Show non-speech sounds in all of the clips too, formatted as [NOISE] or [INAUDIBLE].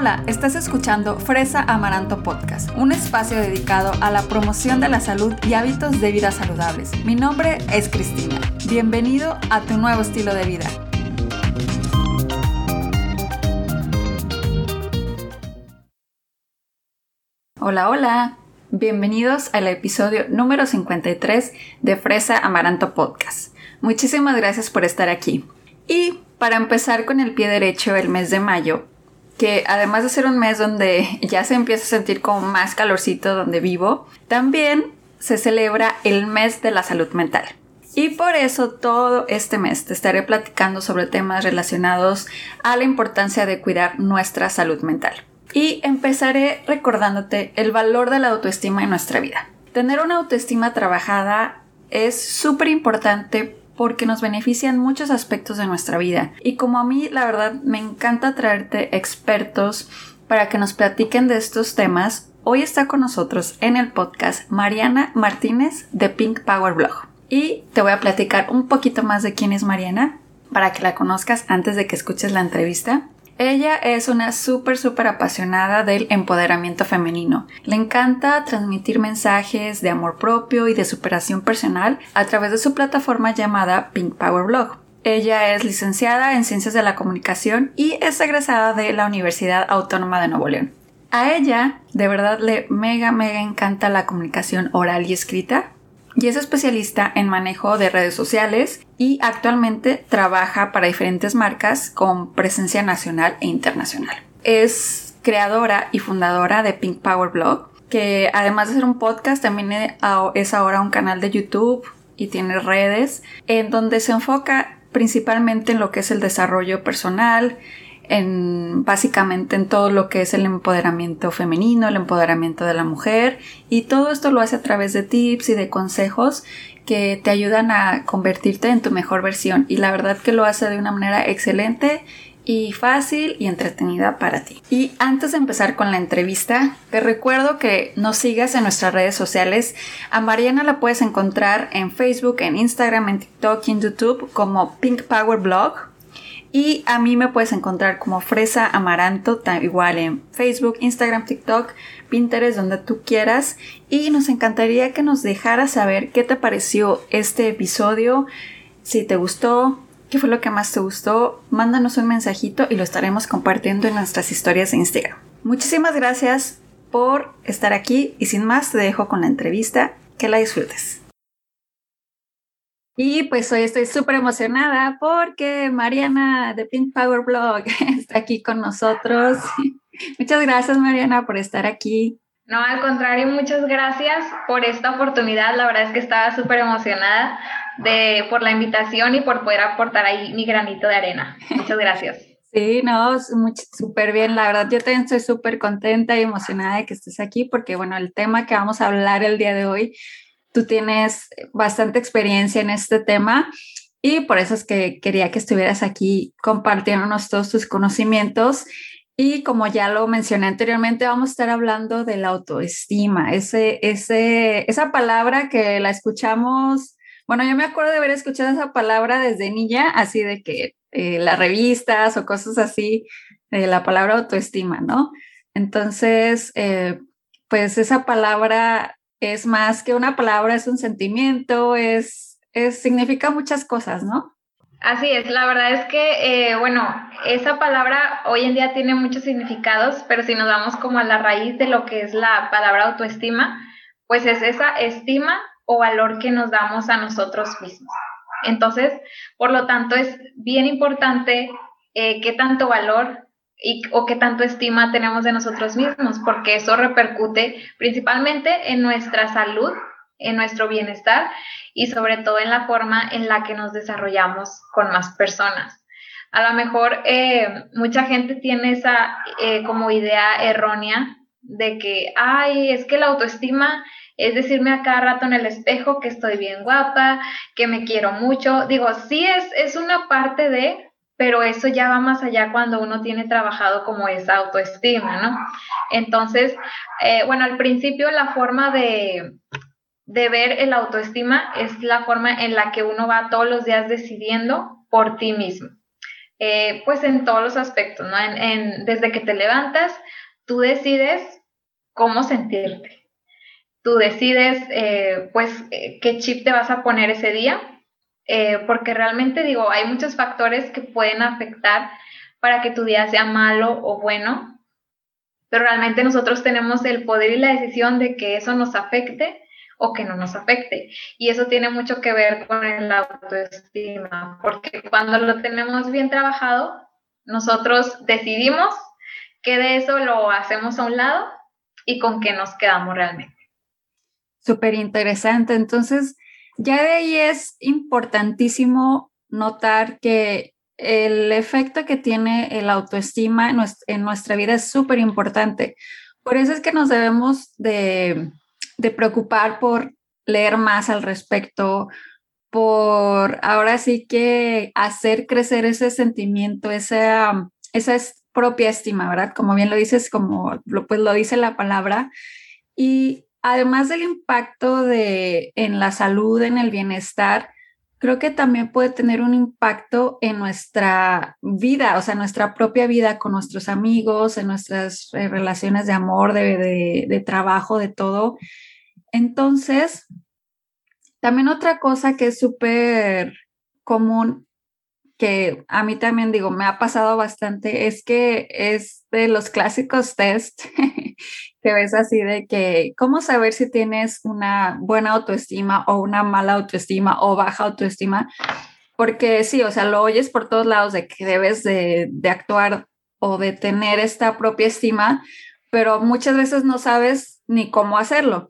Hola, estás escuchando Fresa Amaranto Podcast, un espacio dedicado a la promoción de la salud y hábitos de vida saludables. Mi nombre es Cristina. Bienvenido a tu nuevo estilo de vida. Hola, hola. Bienvenidos al episodio número 53 de Fresa Amaranto Podcast. Muchísimas gracias por estar aquí. Y para empezar con el pie derecho, el mes de mayo que además de ser un mes donde [LAUGHS] ya se empieza a sentir como más calorcito donde vivo, también se celebra el mes de la salud mental. Y por eso todo este mes te estaré platicando sobre temas relacionados a la importancia de cuidar nuestra salud mental. Y empezaré recordándote el valor de la autoestima en nuestra vida. Tener una autoestima trabajada es súper importante porque nos benefician muchos aspectos de nuestra vida. Y como a mí, la verdad, me encanta traerte expertos para que nos platiquen de estos temas, hoy está con nosotros en el podcast Mariana Martínez de Pink Power Blog. Y te voy a platicar un poquito más de quién es Mariana para que la conozcas antes de que escuches la entrevista. Ella es una súper, súper apasionada del empoderamiento femenino. Le encanta transmitir mensajes de amor propio y de superación personal a través de su plataforma llamada Pink Power Blog. Ella es licenciada en Ciencias de la Comunicación y es egresada de la Universidad Autónoma de Nuevo León. A ella, de verdad, le mega, mega encanta la comunicación oral y escrita y es especialista en manejo de redes sociales y actualmente trabaja para diferentes marcas con presencia nacional e internacional. Es creadora y fundadora de Pink Power Blog, que además de ser un podcast también es ahora un canal de YouTube y tiene redes en donde se enfoca principalmente en lo que es el desarrollo personal, en básicamente en todo lo que es el empoderamiento femenino, el empoderamiento de la mujer y todo esto lo hace a través de tips y de consejos que te ayudan a convertirte en tu mejor versión y la verdad que lo hace de una manera excelente y fácil y entretenida para ti. Y antes de empezar con la entrevista, te recuerdo que nos sigas en nuestras redes sociales. A Mariana la puedes encontrar en Facebook, en Instagram, en TikTok y en YouTube como Pink Power Blog y a mí me puedes encontrar como Fresa Amaranto, igual en Facebook, Instagram, TikTok, Pinterest, donde tú quieras. Y nos encantaría que nos dejaras saber qué te pareció este episodio, si te gustó, qué fue lo que más te gustó. Mándanos un mensajito y lo estaremos compartiendo en nuestras historias de Instagram. Muchísimas gracias por estar aquí y sin más te dejo con la entrevista. Que la disfrutes. Y pues hoy estoy súper emocionada porque Mariana de Pink Power Blog [LAUGHS] está aquí con nosotros. [LAUGHS] Muchas gracias Mariana por estar aquí. No, al contrario, muchas gracias por esta oportunidad. La verdad es que estaba súper emocionada de, por la invitación y por poder aportar ahí mi granito de arena. Muchas gracias. [LAUGHS] Sí, no, súper bien. La verdad, yo también estoy súper contenta y emocionada de que estés aquí porque, bueno, el tema que vamos a hablar el día de hoy tú tienes bastante experiencia en este tema y por eso es que quería que estuvieras aquí compartiéndonos todos tus conocimientos. Y como ya lo mencioné anteriormente, vamos a estar hablando de la autoestima, ese, ese, esa palabra que la escuchamos, bueno, yo me acuerdo de haber escuchado esa palabra desde niña, así de que eh, las revistas o cosas así, de la palabra autoestima, ¿no? Entonces, eh, pues esa palabra es más que una palabra, es un sentimiento, es, es significa muchas cosas, ¿no? Así es, la verdad es que, eh, bueno, esa palabra hoy en día tiene muchos significados, pero si nos vamos como a la raíz de lo que es la palabra autoestima, pues es esa estima o valor que nos damos a nosotros mismos. Entonces, por lo tanto, es bien importante eh, qué tanto valor y, o qué tanto estima tenemos de nosotros mismos, porque eso repercute principalmente en nuestra salud, en nuestro bienestar y sobre todo en la forma en la que nos desarrollamos con más personas. A lo mejor eh, mucha gente tiene esa eh, como idea errónea de que, ay, es que la autoestima es decirme a cada rato en el espejo que estoy bien guapa, que me quiero mucho. Digo, sí es, es una parte de, pero eso ya va más allá cuando uno tiene trabajado como esa autoestima, ¿no? Entonces, eh, bueno, al principio la forma de, de ver el autoestima es la forma en la que uno va todos los días decidiendo por ti mismo. eh, pues en todos los aspectos, ¿no? desde que te levantas, tú decides cómo sentirte. Tú decides, eh, pues, qué chip te vas a poner ese día, porque realmente digo, hay muchos factores que pueden afectar para que tu día sea malo o bueno, pero realmente nosotros tenemos el poder y la decisión de que eso nos afecte o que no nos afecte. Y eso tiene mucho que ver con el autoestima, porque cuando lo tenemos bien trabajado, nosotros decidimos que de eso lo hacemos a un lado y con qué nos quedamos realmente. Súper interesante. Entonces, ya de ahí es importantísimo notar que el efecto que tiene el autoestima en nuestra vida es súper importante. Por eso es que nos debemos de, preocupar por leer más al respecto, por ahora sí que hacer crecer ese sentimiento, esa, esa propia estima, ¿verdad? Como bien lo dices, como lo, pues lo dice la palabra. Y además del impacto de, en la salud, en el bienestar, creo que también puede tener un impacto en nuestra vida, o sea, nuestra propia vida con nuestros amigos, en nuestras eh, relaciones de amor, de, de, trabajo, de todo. Entonces, también otra cosa que es súper común, que a mí también digo, me ha pasado bastante, es que es de los clásicos test [LAUGHS] que ves así de que, ¿cómo saber si tienes una buena autoestima o una mala autoestima o baja autoestima? Porque sí, o sea, lo oyes por todos lados de que debes de, de actuar o de tener esta propia estima, pero muchas veces no sabes ni cómo hacerlo.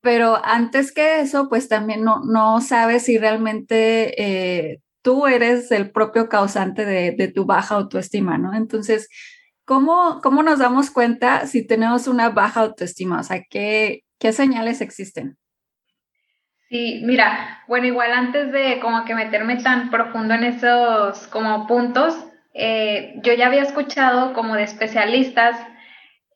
Pero antes que eso, pues también no, no sabes si realmente eh, tú eres el propio causante de, de tu baja autoestima, ¿no? Entonces, ¿Cómo, ¿Cómo nos damos cuenta si tenemos una baja autoestima? O sea, ¿qué, qué señales existen? Sí, mira, bueno, igual antes de como que meterme tan profundo en esos como puntos, eh, yo ya había escuchado como de especialistas,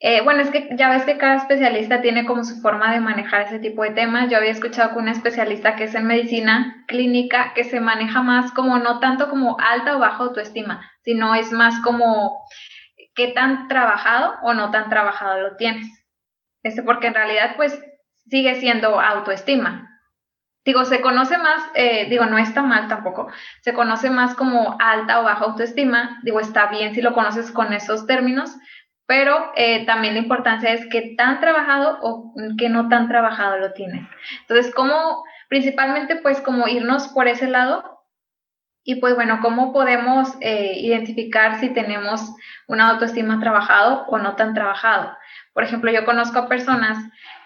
eh, bueno, es que ya ves que cada especialista tiene como su forma de manejar ese tipo de temas. Yo había escuchado con una especialista que es en medicina clínica, que se maneja más como no tanto como alta o baja autoestima, sino es más como qué tan trabajado o no tan trabajado lo tienes. Este, porque en realidad, pues, sigue siendo autoestima. Digo, se conoce más, eh, digo, no está mal tampoco, se conoce más como alta o baja autoestima. Digo, está bien si lo conoces con esos términos, pero eh, también la importancia es qué tan trabajado o qué no tan trabajado lo tienes. Entonces, ¿cómo, principalmente, pues, como irnos por ese lado y pues bueno, ¿cómo podemos eh, identificar si tenemos una autoestima trabajado o no tan trabajado? Por ejemplo, yo conozco a personas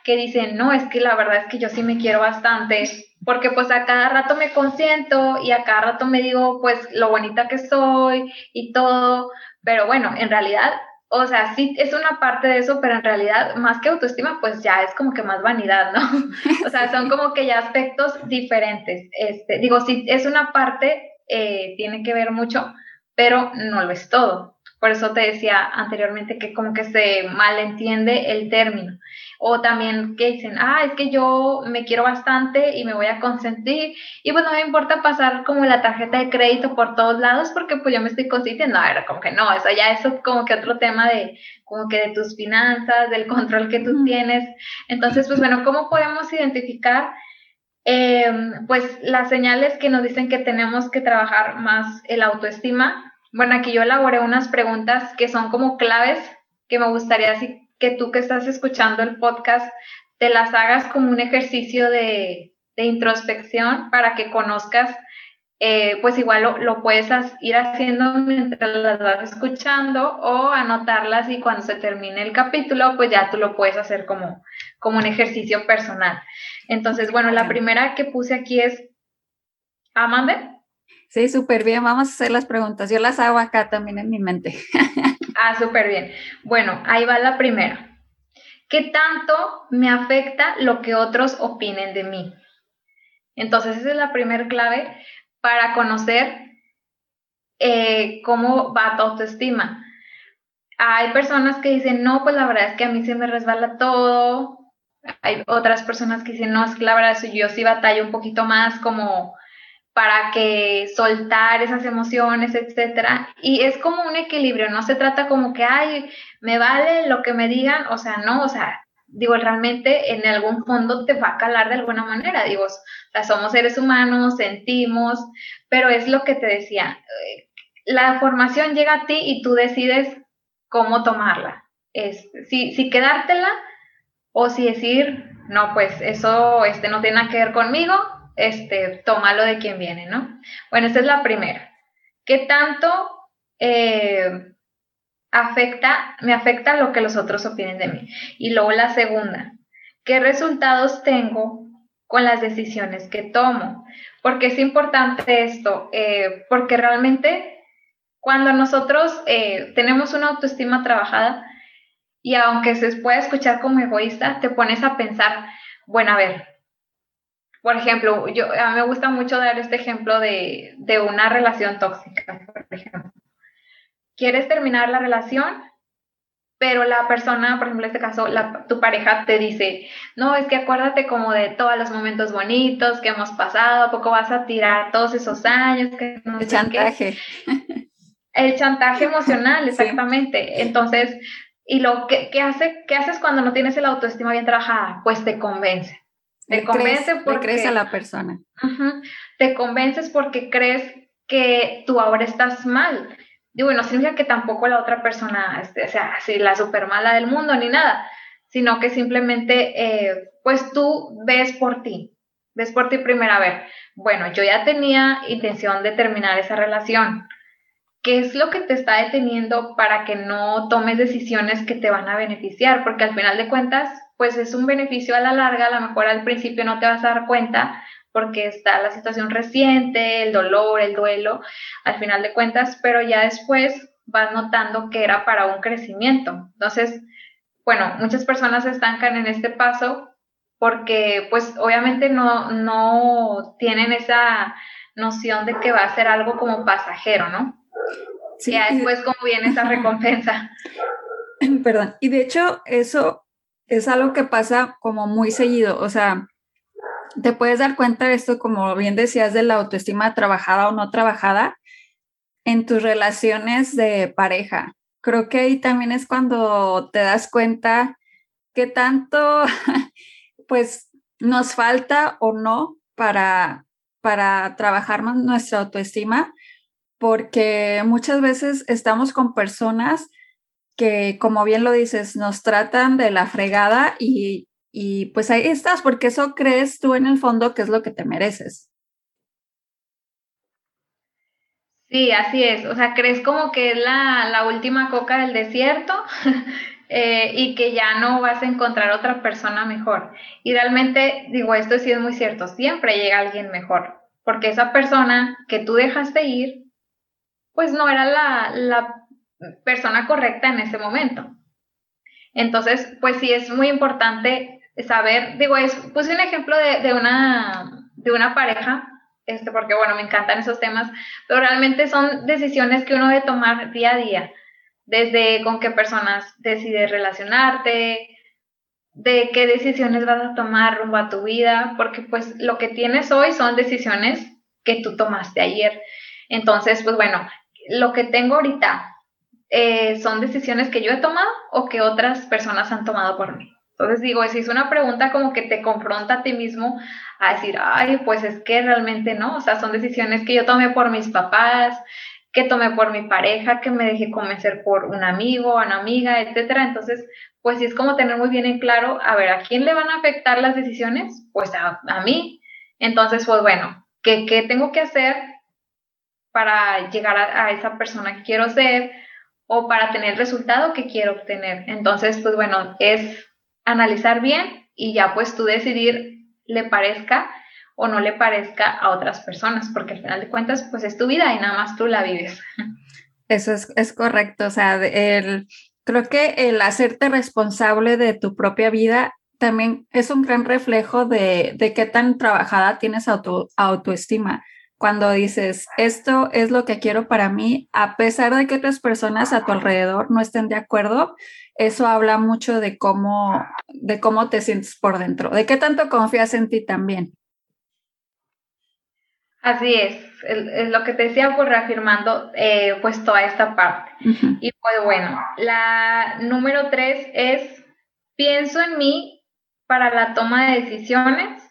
que dicen, no, es que la verdad es que yo sí me quiero bastante, porque pues a cada rato me consiento y a cada rato me digo pues lo bonita que soy y todo, pero bueno, en realidad, o sea, sí es una parte de eso, pero en realidad más que autoestima pues ya es como que más vanidad, ¿no? [LAUGHS] o sea, son como que ya aspectos diferentes. Este, digo, sí es una parte eh, tiene que ver mucho, pero no lo es todo. Por eso te decía anteriormente que como que se malentiende el término. O también que dicen, ah, es que yo me quiero bastante y me voy a consentir. Y pues no me importa pasar como la tarjeta de crédito por todos lados porque pues yo me estoy consintiendo. No, era como que no, eso ya es como que otro tema de como que de tus finanzas, del control que tú tienes. Entonces, pues bueno, ¿cómo podemos identificar Em, pues las señales que nos dicen que tenemos que trabajar más el autoestima. Bueno, aquí yo elaboré unas preguntas que son como claves que me gustaría que tú que estás escuchando el podcast te las hagas como un ejercicio de, introspección para que conozcas, eh, pues igual lo, lo, puedes ir haciendo mientras las vas escuchando o anotarlas y cuando se termine el capítulo, pues ya tú lo puedes hacer como un ejercicio personal. Entonces, bueno, la primera que puse aquí es, ¿Amande? Sí, súper bien. Vamos a hacer las preguntas. Yo las hago acá también en mi mente. [LAUGHS] ah, súper bien. Bueno, ahí va la primera. ¿Qué tanto me afecta lo que otros opinen de mí? Entonces, esa es la primera clave para conocer eh, cómo va tu autoestima. Hay personas que dicen, no, pues la verdad es que a mí se me resbala todo, hay otras personas que dicen, no, es que la verdad yo sí batallo un poquito más como para que soltar esas emociones, etcétera. Y es como un equilibrio, no se trata como que, ay, me vale lo que me digan, o sea, no, o sea, digo, realmente en algún fondo te va a calar de alguna manera, digo, o somos seres humanos, sentimos, pero es lo que te decía, eh, la formación llega a ti y tú decides cómo tomarla, es, si, si quedártela o si decir, no, pues eso este, no tiene nada que ver conmigo, este, tómalo de quien viene, ¿no? Bueno, esta es la primera. ¿Qué tanto eh, afecta, me afecta lo que los otros opinen de mí? Y luego la segunda, ¿qué resultados tengo con las decisiones que tomo? Porque es importante esto, eh, porque realmente cuando nosotros eh, tenemos una autoestima trabajada, y aunque se pueda escuchar como egoísta, te pones a pensar, bueno, a ver, por ejemplo, yo, a mí me gusta mucho dar este ejemplo de, una relación tóxica, por ejemplo. Quieres terminar la relación, pero la persona, por ejemplo, en este caso, tu pareja te dice, no, es que acuérdate como de todos los momentos bonitos que hemos pasado, ¿a poco vas a tirar todos esos años? Que El chantaje. El chantaje emocional, [LAUGHS] exactamente. Entonces, ¿y lo que, hace, qué haces cuando no tienes el autoestima bien trabajada? Pues te convence te convence porque crees a la persona. te convences porque crees que tú ahora estás mal. Digo, no significa que tampoco la otra persona este, sea así la super mala del mundo ni nada, sino que simplemente, eh, pues tú ves por ti, ves por ti primero, a ver, bueno, yo ya tenía intención de terminar esa relación. ¿Qué es lo que te está deteniendo para que no tomes decisiones que te van a beneficiar? Porque al final de cuentas, pues es un beneficio a la larga, a lo mejor al principio no te vas a dar cuenta porque está la situación reciente, el dolor, el duelo, al final de cuentas, pero ya después vas notando que era para un crecimiento. Entonces, bueno, muchas personas estancan en este paso porque pues obviamente no, no tienen esa noción de que va a ser algo como pasajero, ¿no? Sí. Ya después como viene esa recompensa. [LAUGHS] Perdón, y de hecho eso es algo que pasa como muy seguido, o sea, te puedes dar cuenta de esto, como bien decías, de la autoestima trabajada o no trabajada en tus relaciones de pareja. Creo que ahí también es cuando te das cuenta qué tanto, [LAUGHS] pues, nos falta o no para, para trabajar nuestra autoestima, porque muchas veces estamos con personas que, como bien lo dices, nos tratan de la fregada y, y pues ahí estás, porque eso crees tú en el fondo que es lo que te mereces. Sí, así es. O sea, crees como que es la, la última coca del desierto [LAUGHS] eh, y que ya no vas a encontrar otra persona mejor. Y realmente, digo, esto sí es muy cierto, siempre llega alguien mejor, porque esa persona que tú dejaste ir, pues no era la, la persona correcta en ese momento. Entonces, pues sí es muy importante saber, digo, es, puse un ejemplo de, una, de una pareja, este, porque bueno, me encantan esos temas, pero realmente son decisiones que uno debe tomar día a día, desde con qué personas decides relacionarte, de qué decisiones vas a tomar rumbo a tu vida, porque pues lo que tienes hoy son decisiones que tú tomaste ayer. Entonces, pues bueno, lo que tengo ahorita eh, son decisiones que yo he tomado o que otras personas han tomado por mí. Entonces digo, si es una pregunta como que te confronta a ti mismo a decir, ay, pues es que realmente no, o sea, son decisiones que yo tomé por mis papás, que tomé por mi pareja, que me dejé convencer por un amigo, una amiga, etcétera. Entonces, pues sí es como tener muy bien en claro, a ver, ¿a quién le van a afectar las decisiones? Pues a, mí. Entonces, pues bueno, ¿qué, ¿qué, tengo que hacer para llegar a, esa persona que quiero ser? o para tener el resultado que quiero obtener. Entonces, pues bueno, es analizar bien y ya pues tú decidir le parezca o no le parezca a otras personas, porque al final de cuentas, pues es tu vida y nada más tú la vives. Eso es, correcto, o sea, el, creo que el hacerte responsable de tu propia vida también es un gran reflejo de, de qué tan trabajada tienes auto, autoestima cuando dices, esto es lo que quiero para mí, a pesar de que otras personas a tu alrededor no estén de acuerdo, eso habla mucho de cómo, de cómo te sientes por dentro, de qué tanto confías en ti también. Así es, es lo que te decía, pues reafirmando eh, pues toda esta parte. Y pues bueno, la número tres es, pienso en mí para la toma de decisiones.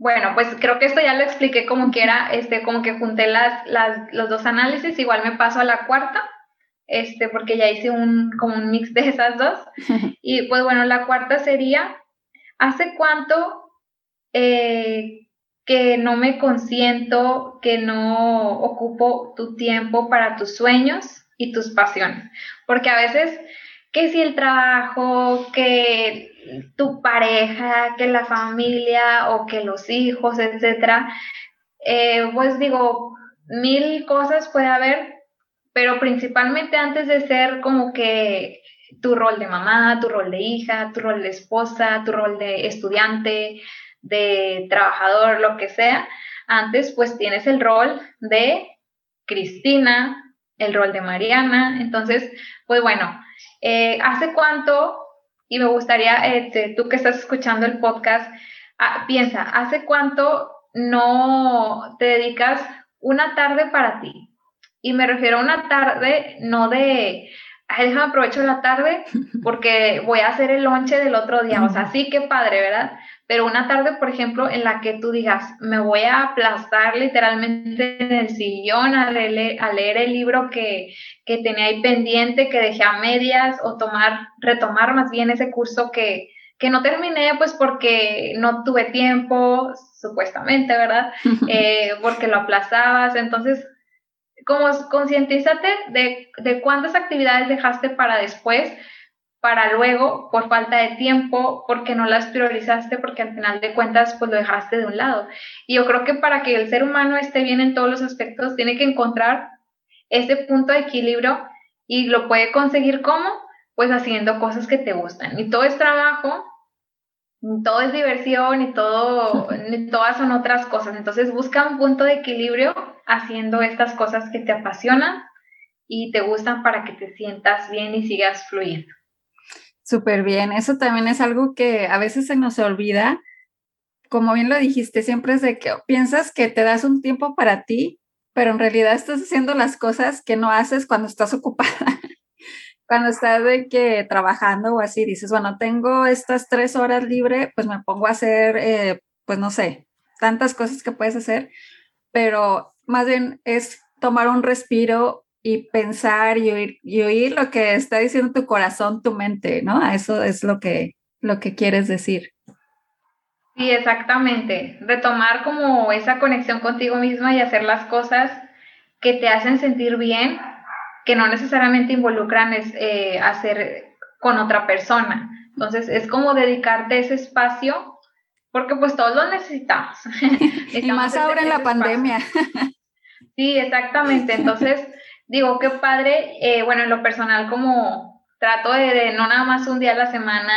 Bueno, pues creo que esto ya lo expliqué como que era, este, como que junté las, las, los dos análisis, igual me paso a la cuarta, este, porque ya hice un, como un mix de esas dos. [LAUGHS] Y pues bueno, la cuarta sería, ¿hace cuánto eh, que no me consiento, que no ocupo tu tiempo para tus sueños y tus pasiones. Porque a veces, que si el trabajo, que tu pareja, que la familia o que los hijos, etcétera, eh, pues digo, mil cosas puede haber, pero principalmente antes de ser como que tu rol de mamá, tu rol de hija, tu rol de esposa, tu rol de estudiante, de trabajador, lo que sea. Antes pues tienes el rol de Cristina, el rol de Mariana. Entonces, pues bueno, eh, ¿hace cuánto? Y me gustaría, este, tú que estás escuchando el podcast, ah, piensa, ¿hace cuánto no te dedicas una tarde para ti? Y me refiero a una tarde no de, ay, déjame aprovecho la tarde porque voy a hacer el lonche del otro día. O sea, sí, qué padre, ¿verdad? Pero una tarde, por ejemplo, en la que tú digas, me voy a aplastar literalmente en el sillón a leer, a leer el libro que, que, tenía ahí pendiente, que dejé a medias, o tomar, retomar más bien ese curso que, que no terminé, pues porque no tuve tiempo, supuestamente, ¿verdad? [LAUGHS] Eh, porque lo aplazabas. Entonces, como concientízate de, de cuántas actividades dejaste para después, para luego por falta de tiempo, porque no las priorizaste, porque al final de cuentas pues lo dejaste de un lado. Y yo creo que para que el ser humano esté bien en todos los aspectos, tiene que encontrar ese punto de equilibrio y lo puede conseguir como pues haciendo cosas que te gustan. Y todo es trabajo, todo es diversión y todo, [LAUGHS] todas son otras cosas. Entonces busca un punto de equilibrio haciendo estas cosas que te apasionan y te gustan para que te sientas bien y sigas fluyendo. Súper bien, eso también es algo que a veces se nos olvida. Como bien lo dijiste, siempre es de que piensas que te das un tiempo para ti, pero en realidad estás haciendo las cosas que no haces cuando estás [LAUGHS] ocupada. cuando estás de que trabajando o así, dices, bueno, tengo estas tres horas libre, pues me pongo a hacer, eh, pues no sé, tantas cosas que puedes hacer, pero más bien es tomar un respiro y pensar y oír, y oír lo que está diciendo tu corazón, tu mente, ¿no? Eso es lo que, lo que quieres decir. Sí, exactamente. Retomar como esa conexión contigo misma y hacer las cosas que te hacen sentir bien, que no necesariamente involucran es, eh, hacer con otra persona. Entonces, es como dedicarte ese espacio, porque pues todos lo necesitamos. [LAUGHS] y más ahora en la pandemia. Sí, exactamente. Entonces, digo, qué padre, eh, bueno, en lo personal como trato de, no nada más un día a la semana,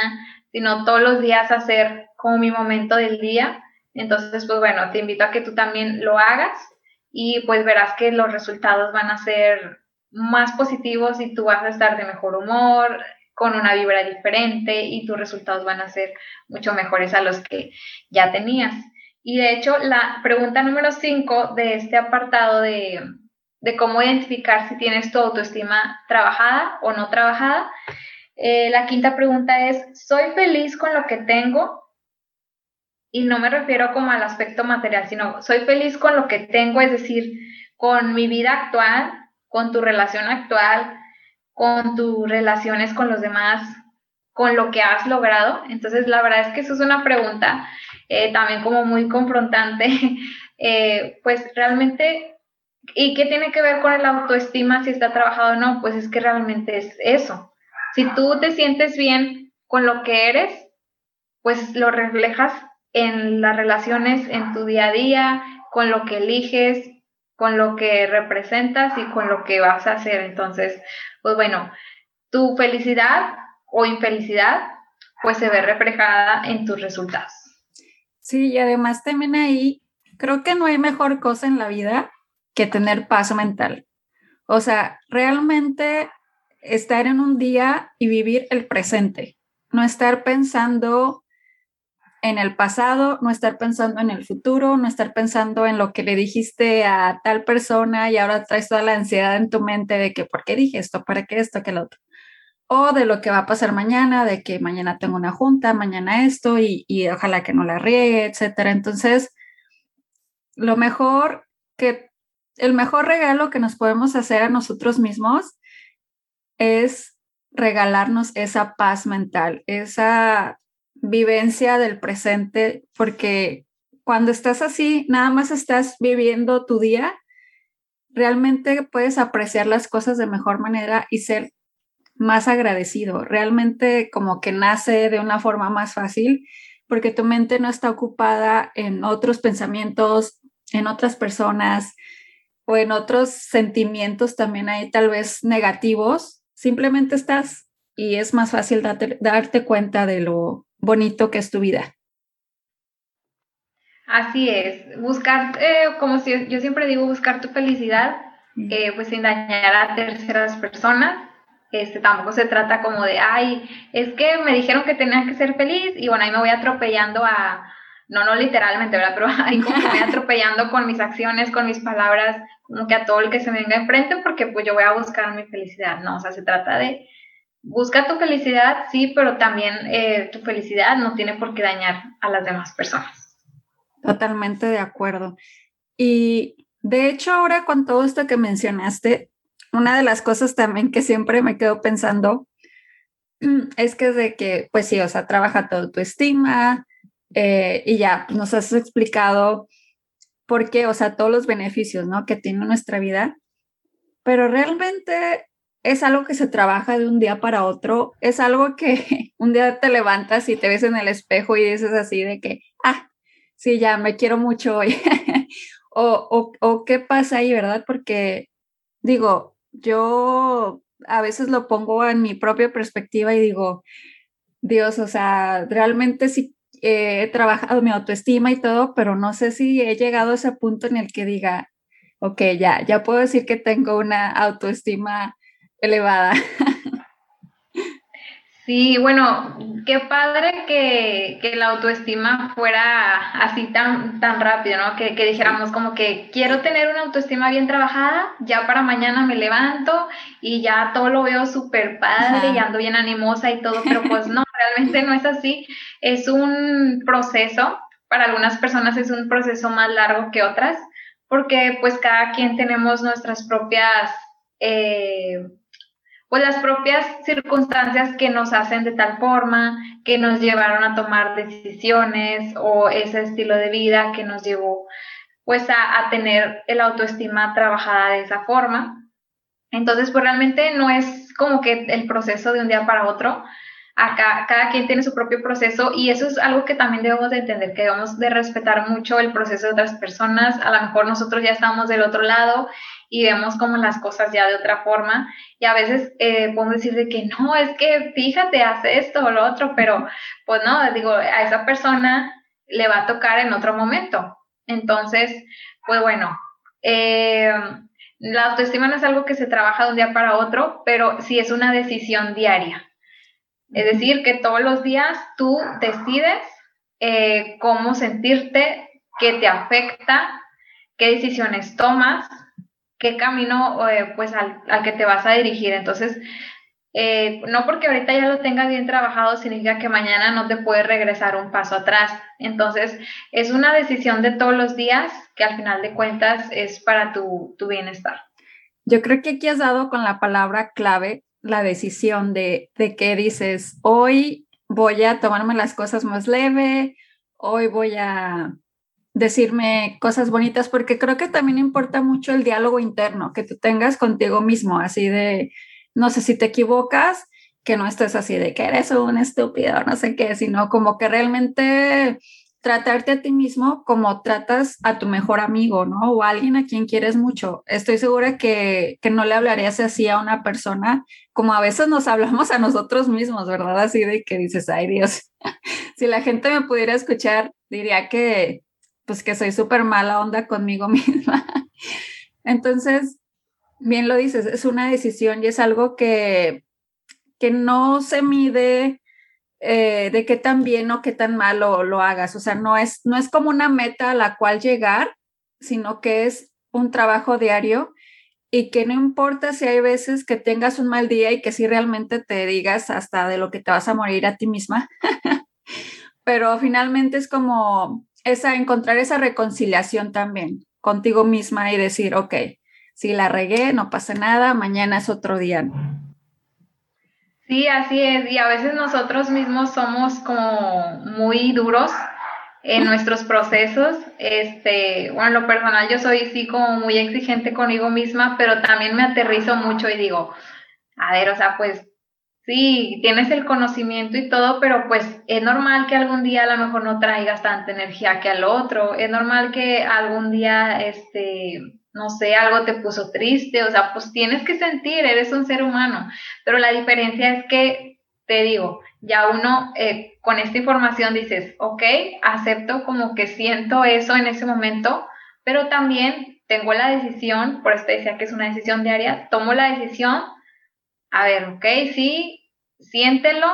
sino todos los días hacer como mi momento del día. Entonces, pues bueno, te invito a que tú también lo hagas y pues verás que los resultados van a ser más positivos y tú vas a estar de mejor humor, con una vibra diferente y tus resultados van a ser mucho mejores a los que ya tenías. Y de hecho, la pregunta número 5 de este apartado de de cómo identificar si tienes tu autoestima trabajada o no trabajada. Eh, la quinta pregunta es, ¿soy feliz con lo que tengo? Y no me refiero como al aspecto material, sino soy feliz con lo que tengo, es decir, con mi vida actual, con tu relación actual, con tus relaciones con los demás, con lo que has logrado. Entonces, la verdad es que eso es una pregunta eh, también como muy confrontante. [LAUGHS] Eh, pues realmente ¿Y qué tiene que ver con el autoestima si está trabajado o no? Pues es que realmente es eso. Si tú te sientes bien con lo que eres, pues lo reflejas en las relaciones, en tu día a día, con lo que eliges, con lo que representas y con lo que vas a hacer. Entonces, pues bueno, tu felicidad o infelicidad pues se ve reflejada en tus resultados. Sí, y además también ahí creo que no hay mejor cosa en la vida que tener paz mental. O sea, realmente estar en un día y vivir el presente, no estar pensando en el pasado, no estar pensando en el futuro, no estar pensando en lo que le dijiste a tal persona y ahora traes toda la ansiedad en tu mente de que, ¿por qué dije esto? ¿Para qué esto? ¿Qué lo otro? O de lo que va a pasar mañana, de que mañana tengo una junta, mañana esto y, y ojalá que no la riegue, etcétera. Entonces, lo mejor que, el mejor regalo que nos podemos hacer a nosotros mismos es regalarnos esa paz mental, esa vivencia del presente, porque cuando estás así, nada más estás viviendo tu día, realmente puedes apreciar las cosas de mejor manera y ser más agradecido. Realmente como que nace de una forma más fácil porque tu mente no está ocupada en otros pensamientos, en otras personas o en otros sentimientos también hay tal vez negativos. Simplemente estás y es más fácil darte, darte cuenta de lo bonito que es tu vida. Así es, buscar, eh, como si, yo siempre digo, buscar tu felicidad, eh, pues sin dañar a terceras personas. Este, tampoco se trata como de, ay, es que me dijeron que tenía que ser feliz y bueno, ahí me voy atropellando a, no, no literalmente, ¿verdad? Pero ahí como me voy [LAUGHS] atropellando con mis acciones, con mis palabras, como que a todo el que se me venga enfrente porque pues yo voy a buscar mi felicidad. No, o sea, se trata de busca tu felicidad, sí, pero también eh, tu felicidad no tiene por qué dañar a las demás personas. Totalmente de acuerdo. Y de hecho, ahora con todo esto que mencionaste, una de las cosas también que siempre me quedo pensando [CLEARS THROAT] es que de que, pues sí, o sea, trabaja todo tu estima eh, y ya nos has explicado por qué, o sea, todos los beneficios, ¿no? Que tiene nuestra vida, pero realmente es algo que se trabaja de un día para otro, es algo que [LAUGHS] un día te levantas y te ves en el espejo y dices así de que, ah, sí, ya me quiero mucho hoy. [LAUGHS] o, o, qué pasa ahí, ¿verdad? Porque digo, yo a veces lo pongo en mi propia perspectiva y digo, Dios, o sea, realmente sí he trabajado mi autoestima y todo, pero no sé si he llegado a ese punto en el que diga, ok, ya, ya puedo decir que tengo una autoestima elevada. Sí, bueno, qué padre que, que, la autoestima fuera así tan, tan rápido, ¿no? Que, que, dijéramos como que quiero tener una autoestima bien trabajada, ya para mañana me levanto y ya todo lo veo súper padre y ando bien animosa y todo, pero pues no, realmente no es así. Es un proceso, para algunas personas es un proceso más largo que otras, porque pues cada quien tenemos nuestras propias... Eh, pues las propias circunstancias que nos hacen de tal forma, que nos llevaron a tomar decisiones o ese estilo de vida que nos llevó pues a, tener el autoestima trabajada de esa forma. Entonces, pues realmente no es como que el proceso de un día para otro, Acá, cada quien tiene su propio proceso y eso es algo que también debemos de entender, que debemos de respetar mucho el proceso de otras personas. A lo mejor nosotros ya estamos del otro lado y vemos como las cosas ya de otra forma y a veces eh, podemos decir de que no, es que fíjate, hace esto o lo otro, pero pues no, digo, a esa persona le va a tocar en otro momento. Entonces, pues bueno, eh, la autoestima no es algo que se trabaja de un día para otro, pero sí es una decisión diaria. Es decir, que todos los días tú decides eh, cómo sentirte, qué te afecta, qué decisiones tomas, qué camino eh, pues al, que te vas a dirigir. Entonces, eh, no porque ahorita ya lo tengas bien trabajado significa que mañana no te puedes regresar un paso atrás. Entonces, es una decisión de todos los días que al final de cuentas es para tu, tu bienestar. Yo creo que aquí has dado con la palabra clave la decisión de, de que dices, hoy voy a tomarme las cosas más leve, hoy voy a decirme cosas bonitas, porque creo que también importa mucho el diálogo interno que tú tengas contigo mismo, así de, no sé si te equivocas, que no estés así de que eres un estúpido, no sé qué, sino como que realmente tratarte a ti mismo como tratas a tu mejor amigo, ¿no? O a alguien a quien quieres mucho. Estoy segura que, que, no le hablarías así a una persona como a veces nos hablamos a nosotros mismos, ¿verdad? Así de que dices, ay Dios, [LAUGHS] si la gente me pudiera escuchar, diría que, pues que soy súper mala onda conmigo [LAUGHS] misma. Entonces, bien lo dices, es una decisión y es algo que, que no se mide eh, de qué tan bien o qué tan mal lo, hagas. O sea, no es, no es como una meta a la cual llegar, sino que es un trabajo diario y que no importa si hay veces que tengas un mal día y que si realmente te digas hasta de lo que te vas a morir a ti misma, [LAUGHS] pero finalmente es como esa, encontrar esa reconciliación también contigo misma y decir, ok, si la regué, no pasa nada, mañana es otro día. Sí, así es, y a veces nosotros mismos somos como muy duros en nuestros procesos. Este, bueno, lo personal yo soy sí como muy exigente conmigo misma, pero también me aterrizo mucho y digo, a ver, o sea, pues sí, tienes el conocimiento y todo, pero pues es normal que algún día a lo mejor no traigas tanta energía que al otro, es normal que algún día, este, no sé, algo te puso triste, o sea, pues tienes que sentir, eres un ser humano, pero la diferencia es que, te digo, ya uno eh, con esta información dices, ok, acepto como que siento eso en ese momento, pero también tengo la decisión, por eso te decía que es una decisión diaria, tomo la decisión a ver, ok, sí, siéntelo,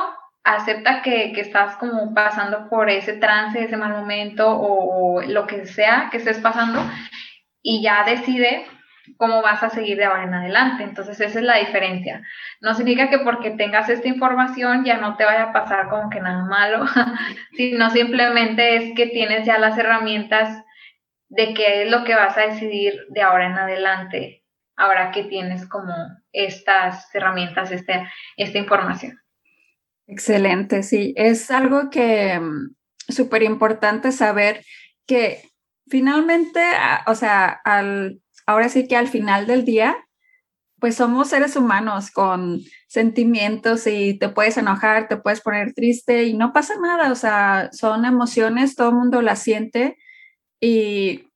acepta que, estás como pasando por ese trance, ese mal momento o, lo que sea que estés pasando y ya decide cómo vas a seguir de ahora en adelante. Entonces esa es la diferencia. No significa que porque tengas esta información ya no te vaya a pasar como que nada malo, [LAUGHS] sino simplemente es que tienes ya las herramientas de qué es lo que vas a decidir de ahora en adelante ahora que tienes como estas herramientas, este, esta información. Excelente, sí, es algo que mm, súper importante saber que finalmente, o sea, al, ahora sí que al final del día, pues somos seres humanos con sentimientos y te puedes enojar, te puedes poner triste y no pasa nada, o sea, son emociones, todo el mundo las siente y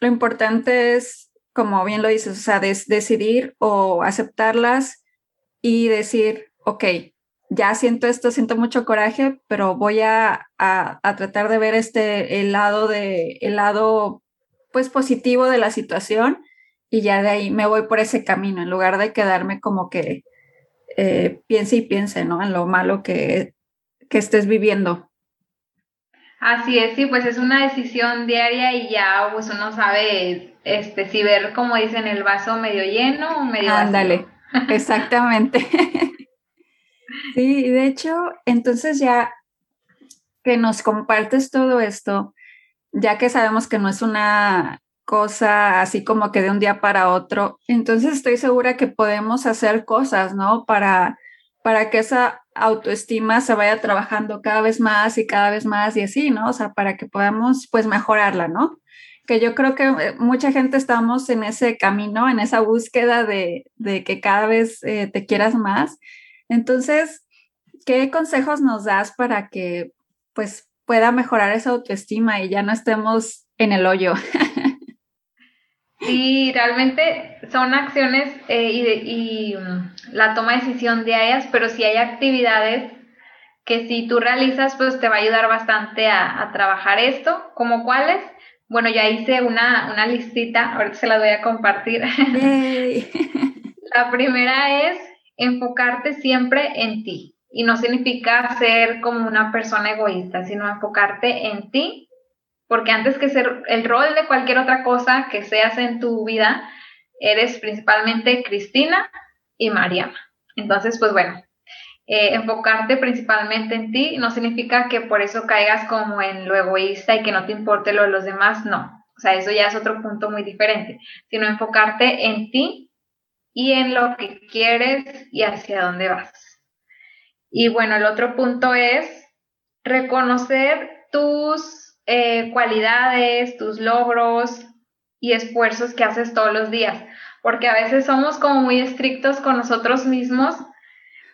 lo importante es como bien lo dices, o sea, decidir o aceptarlas y decir, ok, ya siento esto, siento mucho coraje, pero voy a, a, tratar de ver este, el lado de, el lado, pues, positivo de la situación y ya de ahí me voy por ese camino, en lugar de quedarme como que eh, piense y piense, ¿no? En lo malo que, que estés viviendo. Así es, sí, pues es una decisión diaria y ya pues uno sabe este si ver como dicen el vaso medio lleno o medio Ándale, [LAUGHS] exactamente. [LAUGHS] sí, de hecho, entonces ya que nos compartes todo esto, ya que sabemos que no es una cosa así como que de un día para otro, entonces estoy segura que podemos hacer cosas, ¿no? Para para que esa autoestima se vaya trabajando cada vez más y cada vez más y así, ¿no? O sea, para que podamos pues mejorarla, ¿no? Que yo creo que eh, mucha gente estamos en ese camino, en esa búsqueda de, que cada vez eh, te quieras más. Entonces, ¿qué consejos nos das para que pues pueda mejorar esa autoestima y ya no estemos en el hoyo? [LAUGHS] Sí, realmente son acciones eh, y, mm, la toma de decisión diarias, pero sí hay actividades que si tú realizas, pues te va a ayudar bastante a, trabajar esto. ¿Como cuáles? Bueno, ya hice una, una listita, ahorita se las voy a compartir. [LAUGHS] la primera es enfocarte siempre en ti. Y no significa ser como una persona egoísta, sino enfocarte en ti porque antes que ser el rol de cualquier otra cosa que seas en tu vida, eres principalmente Cristina y Mariana. Entonces, pues bueno, eh, enfocarte principalmente en ti no significa que por eso caigas como en lo egoísta y que no te importe lo de los demás, no. O sea, eso ya es otro punto muy diferente, sino enfocarte en ti y en lo que quieres y hacia dónde vas. Y bueno, el otro punto es reconocer tus eh, cualidades, tus logros y esfuerzos que haces todos los días, porque a veces somos como muy estrictos con nosotros mismos,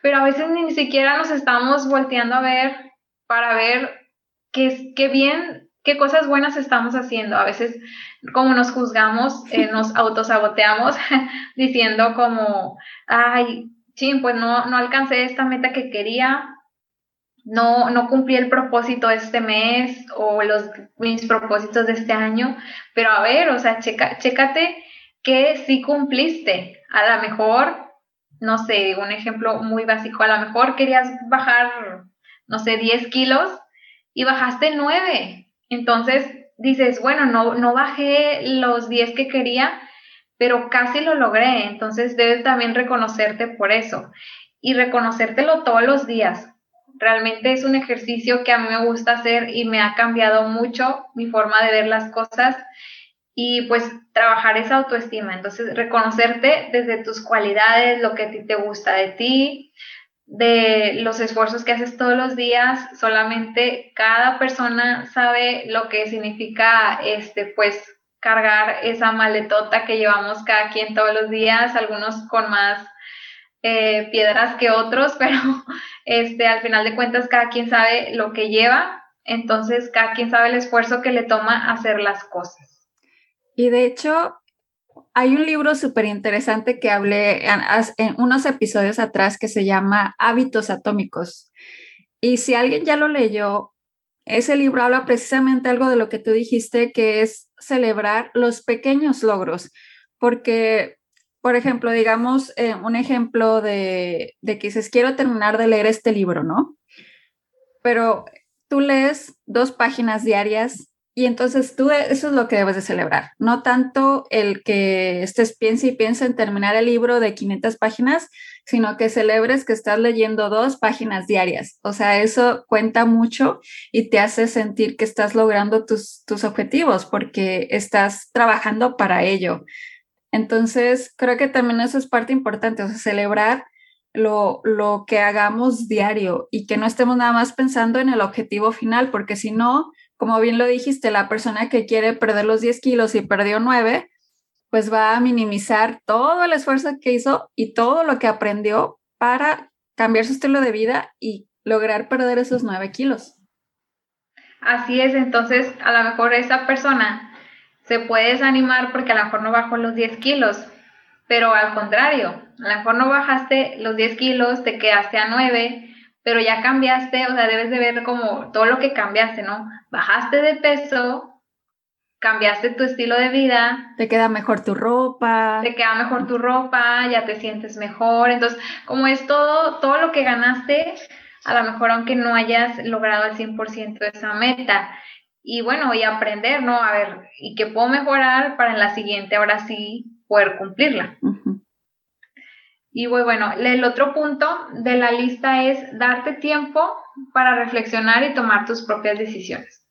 pero a veces ni siquiera nos estamos volteando a ver para ver qué, qué bien, qué cosas buenas estamos haciendo. A veces como nos juzgamos, eh, [LAUGHS] nos autosaboteamos [LAUGHS] diciendo como, ay, sí, pues no, no alcancé esta meta que quería, no, no cumplí el propósito de este mes o los, mis propósitos de este año, pero a ver, o sea, checa, chécate que sí cumpliste. A lo mejor, no sé, un ejemplo muy básico, a lo mejor querías bajar no sé, 10 kilos y bajaste 9. Entonces dices, bueno, no, no bajé los 10 que quería, pero casi lo logré. Entonces debes también reconocerte por eso y reconocértelo todos los días. Realmente es un ejercicio que a mí me gusta hacer y me ha cambiado mucho mi forma de ver las cosas y pues trabajar esa autoestima. Entonces, reconocerte desde tus cualidades, lo que a ti te gusta de ti, de los esfuerzos que haces todos los días, solamente cada persona sabe lo que significa este pues cargar esa maletota que llevamos cada quien todos los días, algunos con más eh, piedras que otros, [LAUGHS] pero este, al final de cuentas cada quien sabe lo que lleva, entonces cada quien sabe el esfuerzo que le toma hacer las cosas. Y de hecho, hay un libro súper interesante que hablé en, unos episodios atrás que se llama Hábitos Atómicos. Y si alguien ya lo leyó, ese libro habla precisamente algo de lo que tú dijiste, que es celebrar los pequeños logros. Porque, por ejemplo, digamos eh, un ejemplo de, de que dices, quiero terminar de leer este libro, ¿no? Pero tú lees dos páginas diarias y entonces tú, eso es lo que debes de celebrar, no tanto el que estés piense y piense en terminar el libro de 500 páginas, sino que celebres que estás leyendo dos páginas diarias. O sea, eso cuenta mucho y te hace sentir que estás logrando tus, tus objetivos porque estás trabajando para ello. Entonces, creo que también eso es parte importante, o celebrar lo, lo que hagamos diario y que no estemos nada más pensando en el objetivo final, porque si no, como bien lo dijiste, la persona que quiere perder los 10 kilos y perdió 9, pues va a minimizar todo el esfuerzo que hizo y todo lo que aprendió para cambiar su estilo de vida y lograr perder esos 9 kilos. Así es, entonces a lo mejor esa persona se puede desanimar porque a lo mejor no bajó los 10 kilos, pero al contrario, a lo mejor no bajaste los 10 kilos, te quedaste a 9 pero ya cambiaste, o sea, debes de ver como todo lo que cambiaste, ¿no? Bajaste de peso, cambiaste tu estilo de vida. Te queda mejor tu ropa. Te queda mejor tu ropa, ya te sientes mejor. Entonces, como es todo, todo lo que ganaste, a lo mejor aunque no hayas logrado al 100% esa meta. Y bueno, y aprender, ¿no? A ver, ¿y qué puedo mejorar para en la siguiente, ahora sí, poder cumplirla? Y bueno, el otro punto de la lista es darte tiempo para reflexionar y tomar tus propias decisiones.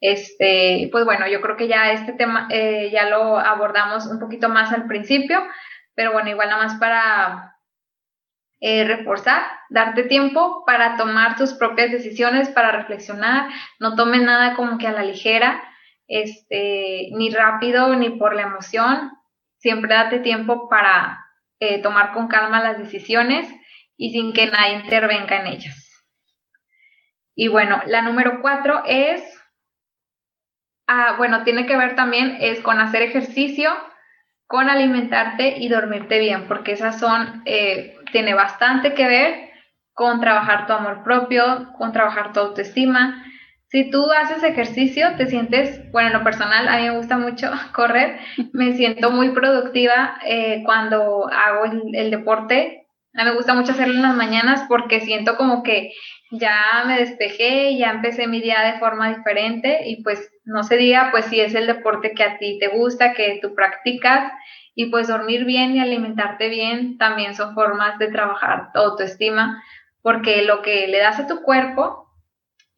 Este, pues bueno, yo creo que ya este tema eh, ya lo abordamos un poquito más al principio, pero bueno, igual nada más para eh, reforzar, darte tiempo para tomar tus propias decisiones, para reflexionar, no tomes nada como que a la ligera, este, ni rápido ni por la emoción, siempre date tiempo para eh, tomar con calma las decisiones y sin que nadie intervenga en ellas. Y bueno, la número cuatro es, ah, bueno, tiene que ver también es con hacer ejercicio, con alimentarte y dormirte bien, porque esas son, eh, tiene bastante que ver con trabajar tu amor propio, con trabajar tu autoestima, si tú haces ejercicio, te sientes, bueno, en lo personal, a mí me gusta mucho [LAUGHS] correr, me siento muy productiva eh, cuando hago el, deporte. A mí me gusta mucho hacerlo en las mañanas porque siento como que ya me despejé, ya empecé mi día de forma diferente y pues no se diga, pues si es el deporte que a ti te gusta, que tú practicas y pues dormir bien y alimentarte bien también son formas de trabajar autoestima porque lo que le das a tu cuerpo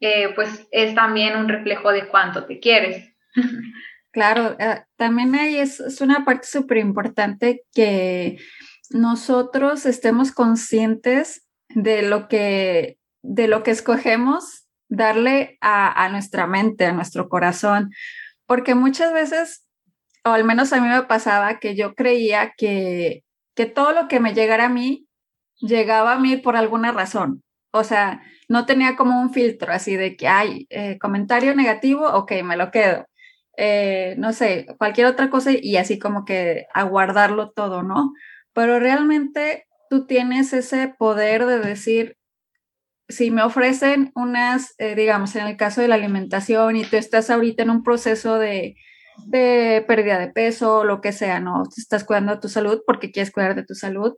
eh, pues es también un reflejo de cuánto te quieres. [LAUGHS] Claro, eh, también ahí es, una parte súper importante que nosotros estemos conscientes de lo que, de lo que escogemos darle a, a, nuestra mente, a nuestro corazón, porque muchas veces, o al menos a mí me pasaba, que yo creía que, que todo lo que me llegara a mí, llegaba a mí por alguna razón. O sea, no tenía como un filtro así de que hay eh, comentario negativo, ok, me lo quedo. Eh, no sé, cualquier otra cosa y así como que aguardarlo todo, ¿no? Pero realmente tú tienes ese poder de decir, si me ofrecen unas, eh, digamos, en el caso de la alimentación y tú estás ahorita en un proceso de, de pérdida de peso o lo que sea, ¿no? Estás cuidando de tu salud porque quieres cuidar de tu salud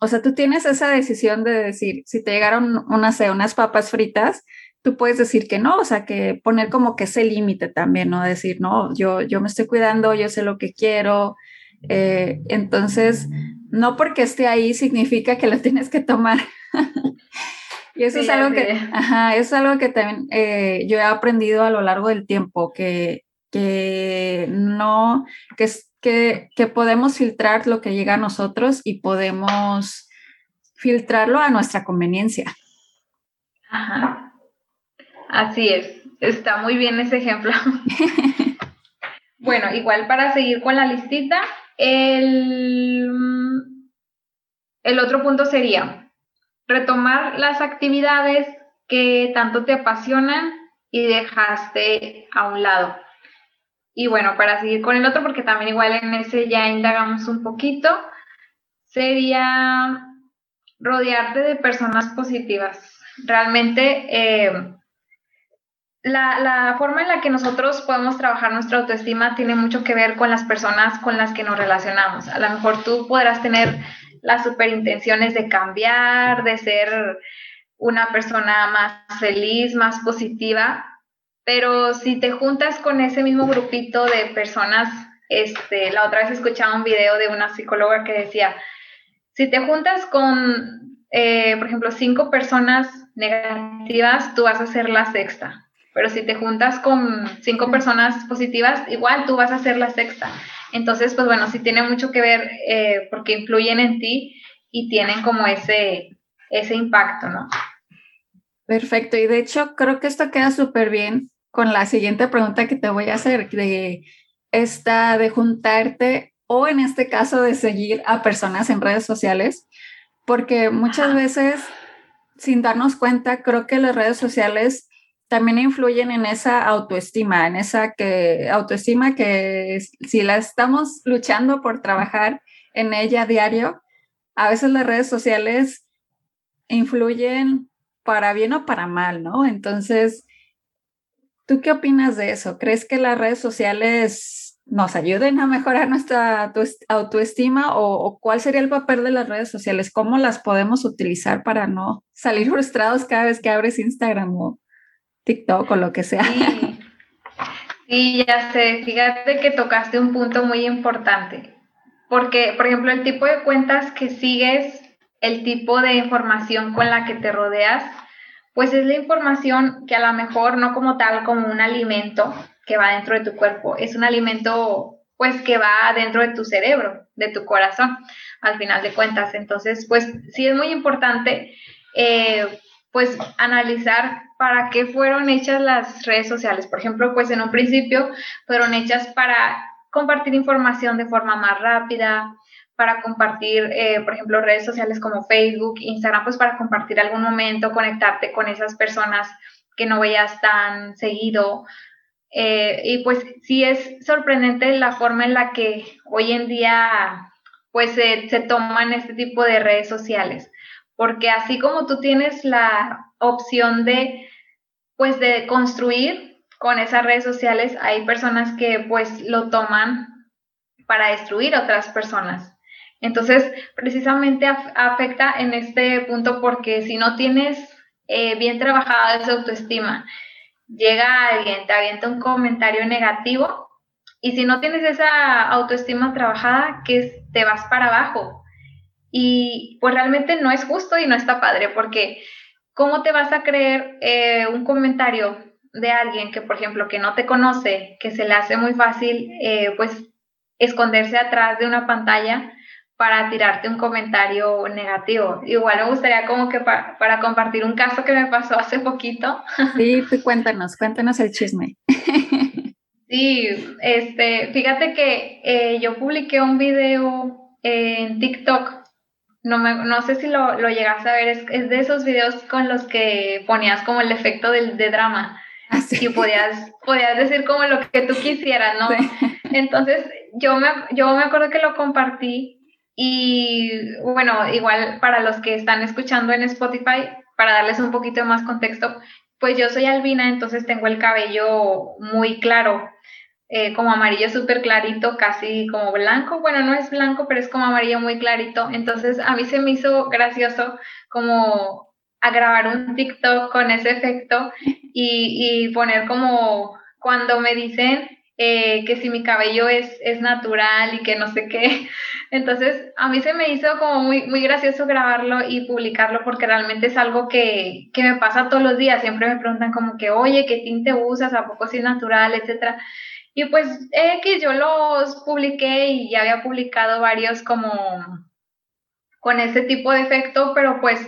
o sea, tú tienes esa decisión de decir, si te llegaron unas, unas papas fritas, tú puedes decir que no, o sea, que poner como que ese límite también, ¿no? Decir, no, yo, yo me estoy cuidando, yo sé lo que quiero. Eh, entonces, no porque esté ahí significa que lo [LAUGHS] tienes que tomar. y eso es algo que, ajá, es algo que también eh, yo he aprendido a lo largo del tiempo, que, que no, que, que, que podemos filtrar lo que llega a nosotros y podemos filtrarlo a nuestra conveniencia. Ajá. Así es, está muy bien ese ejemplo. [LAUGHS] bueno, igual para seguir con la listita, el, el otro punto sería retomar las actividades que tanto te apasionan y dejaste a un lado. Y bueno, para seguir con el otro, porque también igual en ese ya indagamos un poquito, sería rodearte de personas positivas. Realmente eh, la, la, forma en la que nosotros podemos trabajar nuestra autoestima tiene mucho que ver con las personas con las que nos relacionamos. A lo mejor tú podrás tener las superintenciones de cambiar, de ser una persona más feliz, más positiva, pero si te juntas con ese mismo grupito de personas, este, la otra vez escuchaba un video de una psicóloga que decía, si te juntas con, eh, por ejemplo, cinco personas negativas, tú vas a ser la sexta. Pero si te juntas con cinco personas positivas, igual tú vas a ser la sexta. Entonces, pues bueno, sí tiene mucho que ver eh, porque influyen en ti y tienen como ese, ese impacto, ¿no? Perfecto, y de hecho creo que esto queda súper bien con la siguiente pregunta que te voy a hacer, de esta de juntarte o en este caso de seguir a personas en redes sociales, porque muchas veces sin darnos cuenta, creo que las redes sociales también influyen en esa autoestima, en esa que autoestima que si la estamos luchando por trabajar en ella a diario, a veces las redes sociales influyen para bien o para mal, ¿no? Entonces, ¿Tú qué opinas de eso? ¿Crees que las redes sociales nos ayuden a mejorar nuestra autoestima o, cuál sería el papel de las redes sociales? ¿Cómo las podemos utilizar para no salir [LAUGHS] frustrados cada vez que abres Instagram o TikTok o lo que sea? Sí, sí ya sé. Fíjate que tocaste un punto muy importante. Porque, por ejemplo, el tipo de cuentas que sigues, el tipo de información con la que te rodeas, pues es la información que a lo mejor no como tal, como un alimento que va dentro de tu cuerpo, es un alimento pues que va dentro de tu cerebro, de tu corazón, al final de cuentas. Entonces, pues sí es muy importante eh, pues analizar para qué fueron hechas las redes sociales. Por ejemplo, pues en un principio fueron hechas para compartir información de forma más rápida, para compartir, eh, por ejemplo, redes sociales como Facebook, Instagram, pues para compartir algún momento, conectarte con esas personas que no veías tan seguido. Eh, y pues sí es sorprendente la forma en la que hoy en día pues se, toman este tipo de redes sociales, porque así como tú tienes la opción de pues de construir con esas redes sociales, hay personas que pues lo toman para destruir otras personas. Entonces, precisamente afecta en este punto porque si no tienes eh, bien trabajada esa autoestima, llega alguien, te avienta un comentario negativo y si no tienes esa autoestima trabajada, que te vas para abajo. Y pues realmente no es justo y no está padre porque ¿cómo te vas a creer eh, un comentario de alguien que, por ejemplo, que no te conoce, que se le hace muy fácil, eh, pues, esconderse atrás de una pantalla? Para tirarte un comentario negativo. Igual me gustaría como que para compartir un caso que me pasó hace poquito. [LAUGHS] Sí, cuéntanos, cuéntanos el chisme. [LAUGHS] Sí, este, fíjate que eh, yo publiqué un video en TikTok. No, me, no sé si lo, lo llegas a ver, es, es, de esos videos con los que ponías como el efecto del, de drama. Ah, y podías, podías decir como lo que tú quisieras, ¿no? Entonces, yo me, yo me acuerdo que lo compartí y bueno, igual para los que están escuchando en Spotify, para darles un poquito más contexto, pues yo soy albina, entonces tengo el cabello muy claro. eh, como amarillo súper clarito, casi como blanco. Bueno, no es blanco, pero es como amarillo muy clarito. Entonces a mí se me hizo gracioso como a grabar un TikTok con ese efecto y, y poner como cuando me dicen eh, que si mi cabello es, es natural y que no sé qué. [LAUGHS] Entonces, a mí se me hizo como muy, muy gracioso grabarlo y publicarlo porque realmente es algo que, que me pasa todos los días. Siempre me preguntan como que, oye, ¿qué tinte usas? ¿A poco si es natural? Etcétera. Y pues que yo los publiqué y ya había publicado varios como con ese tipo de efecto, pero pues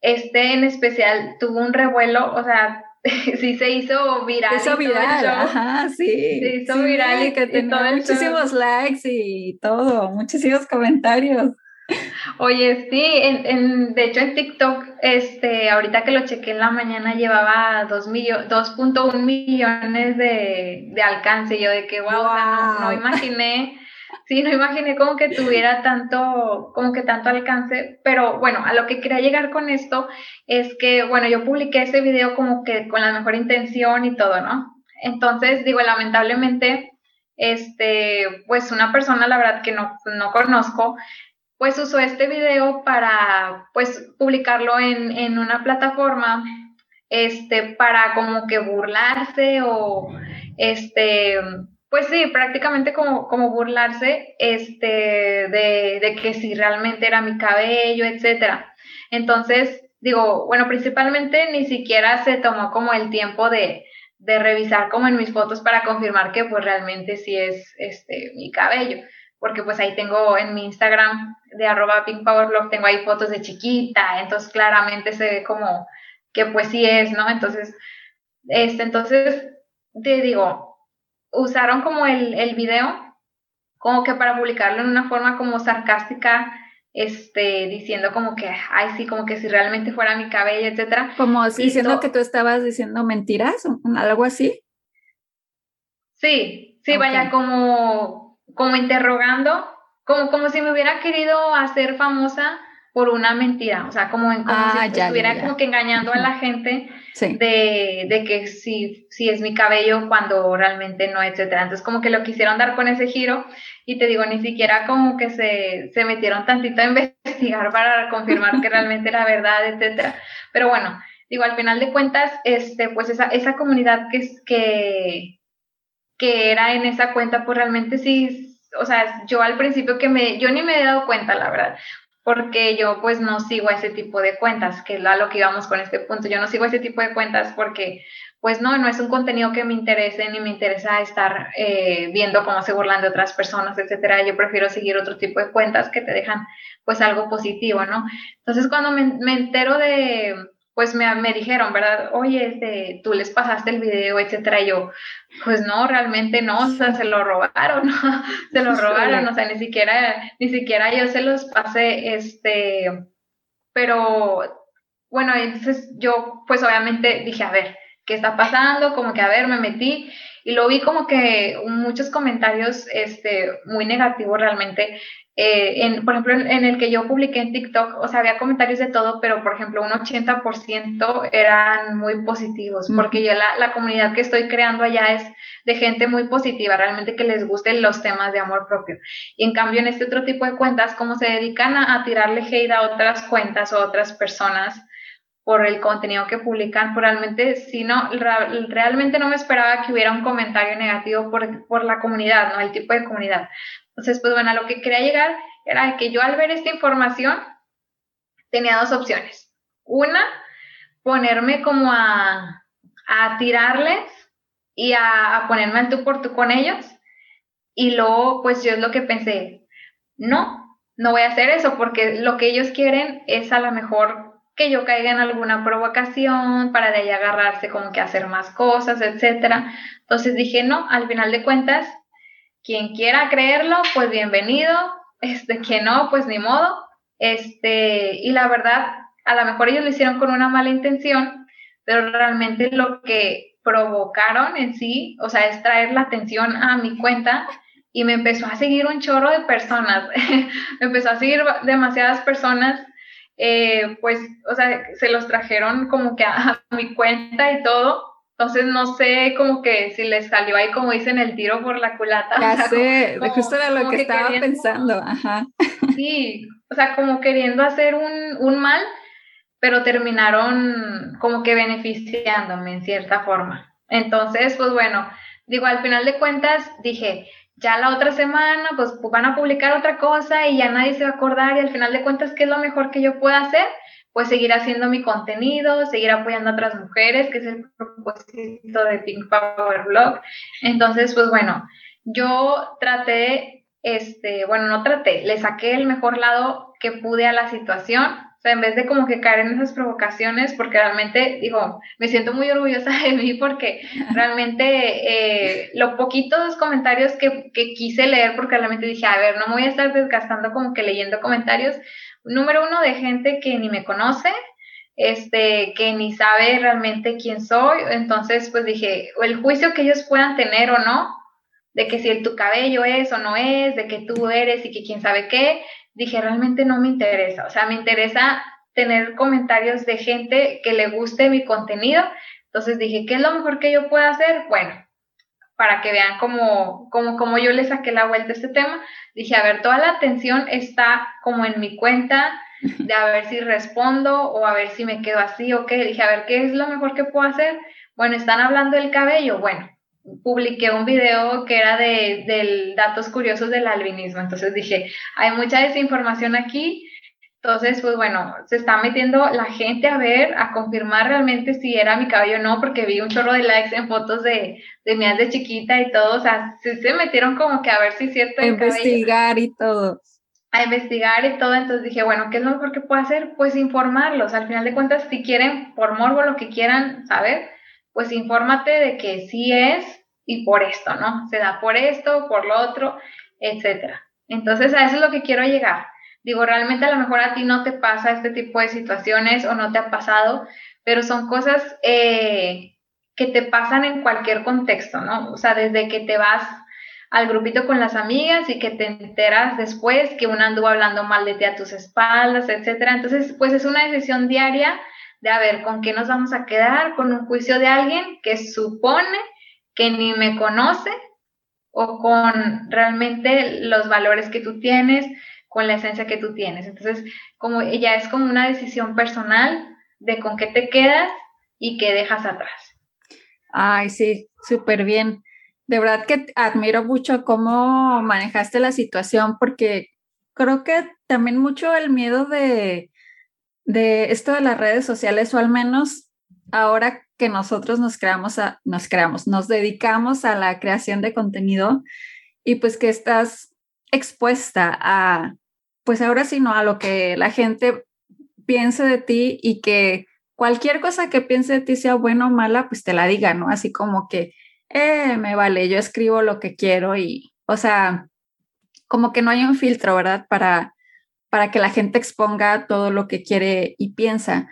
este en especial tuvo un revuelo, o sea, [LAUGHS] sí se hizo viral. Se hizo viral, ajá, sí. Se hizo viral y que tenía muchísimos likes y todo, muchísimos comentarios. Oye, sí, en, de hecho en TikTok, este, ahorita que lo chequé en la mañana llevaba 2.1 millones de, de alcance. Yo de que, wow, no, no, imaginé, sí, no imaginé como que tuviera tanto, como que tanto alcance. Pero bueno, a lo que quería llegar con esto es que, bueno, yo publiqué ese video como que con la mejor intención y todo, ¿no? Entonces, digo, lamentablemente, este, pues una persona, la verdad que no, no conozco, pues usó este video para pues publicarlo en, en, una plataforma este para como que burlarse o este pues sí prácticamente como, como burlarse este de, de que si realmente era mi cabello etcétera entonces digo bueno principalmente ni siquiera se tomó como el tiempo de, de revisar como en mis fotos para confirmar que pues realmente sí es este mi cabello porque pues ahí tengo en mi Instagram de arroba pinkpowerblog, tengo ahí fotos de chiquita, entonces claramente se ve como que pues sí es, ¿no? Entonces, este, entonces, te digo, usaron como el, el video como que para publicarlo en una forma como sarcástica, este, diciendo como que, ay, sí, como que si realmente fuera mi cabello, etcétera. Como diciendo que tú estabas diciendo mentiras, algo así. Sí, sí, vaya, como como interrogando, como, como si me hubiera querido hacer famosa por una mentira, o sea, como, como ah, si estuviera como que engañando a la gente de, de, que si, si es mi cabello cuando realmente no, etcétera. Entonces como que lo quisieron dar con ese giro y te digo, ni siquiera como que se, se metieron tantito a investigar [LAUGHS] para confirmar que realmente era verdad, etcétera. Pero bueno, digo, al final de cuentas, este, pues esa, esa comunidad que, que, que era en esa cuenta, pues realmente sí, o sea, yo al principio que me, yo ni me he dado cuenta, la verdad, porque yo pues no sigo a ese tipo de cuentas, que es a lo que íbamos con este punto, yo no sigo a ese tipo de cuentas porque pues no, no es un contenido que me interese ni me interesa estar eh, viendo cómo se burlan de otras personas, etcétera. Yo prefiero seguir otro tipo de cuentas que te dejan pues algo positivo, ¿no? Entonces cuando me entero de, pues me, me, dijeron, ¿verdad? Oye, este, tú les pasaste el video, etcétera. Y yo, pues no, realmente no, o sea, se lo robaron, ¿no? [LAUGHS] se lo robaron, o sea, ni siquiera, ni siquiera yo se los pasé, este, pero bueno, entonces yo, pues obviamente dije, a ver, ¿qué está pasando? Como que, a ver, me metí y lo vi como que muchos comentarios, este, muy negativos realmente, eh, en, por ejemplo, en, el que yo publiqué en TikTok, o sea, había comentarios de todo, pero por ejemplo, un 80% eran muy positivos, porque yo la, la, comunidad que estoy creando allá es de gente muy positiva, realmente que les gusten los temas de amor propio. Y en cambio, en este otro tipo de cuentas, como se dedican a, tirarle hate a otras cuentas o otras personas, por el contenido que publican, pues realmente, si no, realmente no me esperaba que hubiera un comentario negativo por, por la comunidad, ¿no? El tipo de comunidad. Entonces, pues bueno, a lo que quería llegar era que yo al ver esta información tenía dos opciones. Una, ponerme como a, a tirarles y a, ponerme en tú por tú con ellos. Y luego, pues yo es lo que pensé, no, no voy a hacer eso porque lo que ellos quieren es a lo mejor que yo caiga en alguna provocación para de ahí agarrarse como que hacer más cosas, etcétera. Entonces dije, no, al final de cuentas, quien quiera creerlo, pues bienvenido, este, que no, pues ni modo, este, y la verdad, a lo mejor ellos lo hicieron con una mala intención, pero realmente lo que provocaron en sí, o sea, es traer la atención a mi cuenta y me empezó a seguir un chorro de personas, [LAUGHS] me empezó a seguir demasiadas personas, eh, pues, o sea, se los trajeron como que a mi cuenta y todo, Entonces no sé como que si les salió ahí como dicen el tiro por la culata. [LAUGHS] Ya sé, justo era lo que, estaba pensando, ajá. Sí, o sea, como queriendo hacer un, un mal, pero terminaron como que beneficiándome en cierta forma. Entonces, pues bueno, digo, al final de cuentas dije, ya la otra semana pues van a publicar otra cosa y ya nadie se va a acordar y al final de cuentas, ¿qué es lo mejor que yo pueda hacer? Pues seguir haciendo mi contenido, seguir apoyando a otras mujeres, que es el propósito de Pink Power Blog. Entonces, pues bueno, yo traté, este, bueno, no traté, le saqué el mejor lado que pude a la situación o sea, en vez de como que caer en esas provocaciones, porque realmente, digo, me siento muy orgullosa de mí porque realmente eh, los poquitos comentarios que, que, quise leer, porque realmente dije, a ver, no me voy a estar desgastando como que leyendo comentarios. Número uno, de gente que ni me conoce, este, que ni sabe realmente quién soy. Entonces, pues dije, el juicio que ellos puedan tener o no, de que si el, tu cabello es o no es, de que tú eres y que quién sabe qué, dije, realmente no me interesa. O sea, me interesa tener comentarios de gente que le guste mi contenido. Entonces dije, ¿qué es lo mejor que yo pueda hacer? Bueno, para que vean cómo, cómo, yo le saqué la vuelta a este tema, dije, a ver, toda la atención está como en mi cuenta, de a ver si respondo o a ver si me quedo así o qué. Dije, a ver, ¿qué es lo mejor que puedo hacer? Bueno, están hablando del cabello. Bueno, publiqué un video que era de, de, datos curiosos del albinismo. Entonces dije, hay mucha desinformación aquí. Entonces, pues bueno, se está metiendo la gente a ver, a confirmar realmente si era mi cabello o no, porque vi un chorro de likes en fotos de, de mías de chiquita y todo. O sea, se metieron como que a ver si es cierto. A investigar y todo. A investigar y todo. Entonces dije, bueno, ¿qué es lo mejor que puedo hacer? Pues informarlos. Al final de cuentas, si quieren, por morbo, lo que quieran saber, pues infórmate de que sí es y por esto, ¿no? Se da por esto, por lo otro, etcétera. Entonces, a eso es lo que quiero llegar. Digo, realmente a lo mejor a ti no te pasa este tipo de situaciones o no te ha pasado, pero son cosas eh, que te pasan en cualquier contexto, ¿no? O sea, desde que te vas al grupito con las amigas y que te enteras después que una anduvo hablando mal de ti a tus espaldas, etcétera. Entonces, pues es una decisión diaria de a ver con qué nos vamos a quedar, con un juicio de alguien que supone que ni me conoce o con realmente los valores que tú tienes, con la esencia que tú tienes. Entonces, como ya es como una decisión personal de con qué te quedas y qué dejas atrás. Ay, sí, súper bien. De verdad que admiro mucho cómo manejaste la situación porque creo que también mucho el miedo de de esto de las redes sociales, o al menos ahora que nosotros nos creamos, nos creamos, nos dedicamos a la creación de contenido y pues que estás expuesta a, pues ahora sí, no, a lo que la gente piense de ti y que cualquier cosa que piense de ti sea buena o mala, pues te la diga, ¿no? Así como que, eh, me vale, yo escribo lo que quiero y, o sea, como que no hay un filtro, ¿verdad? Para, para que la gente exponga todo lo que quiere y piensa.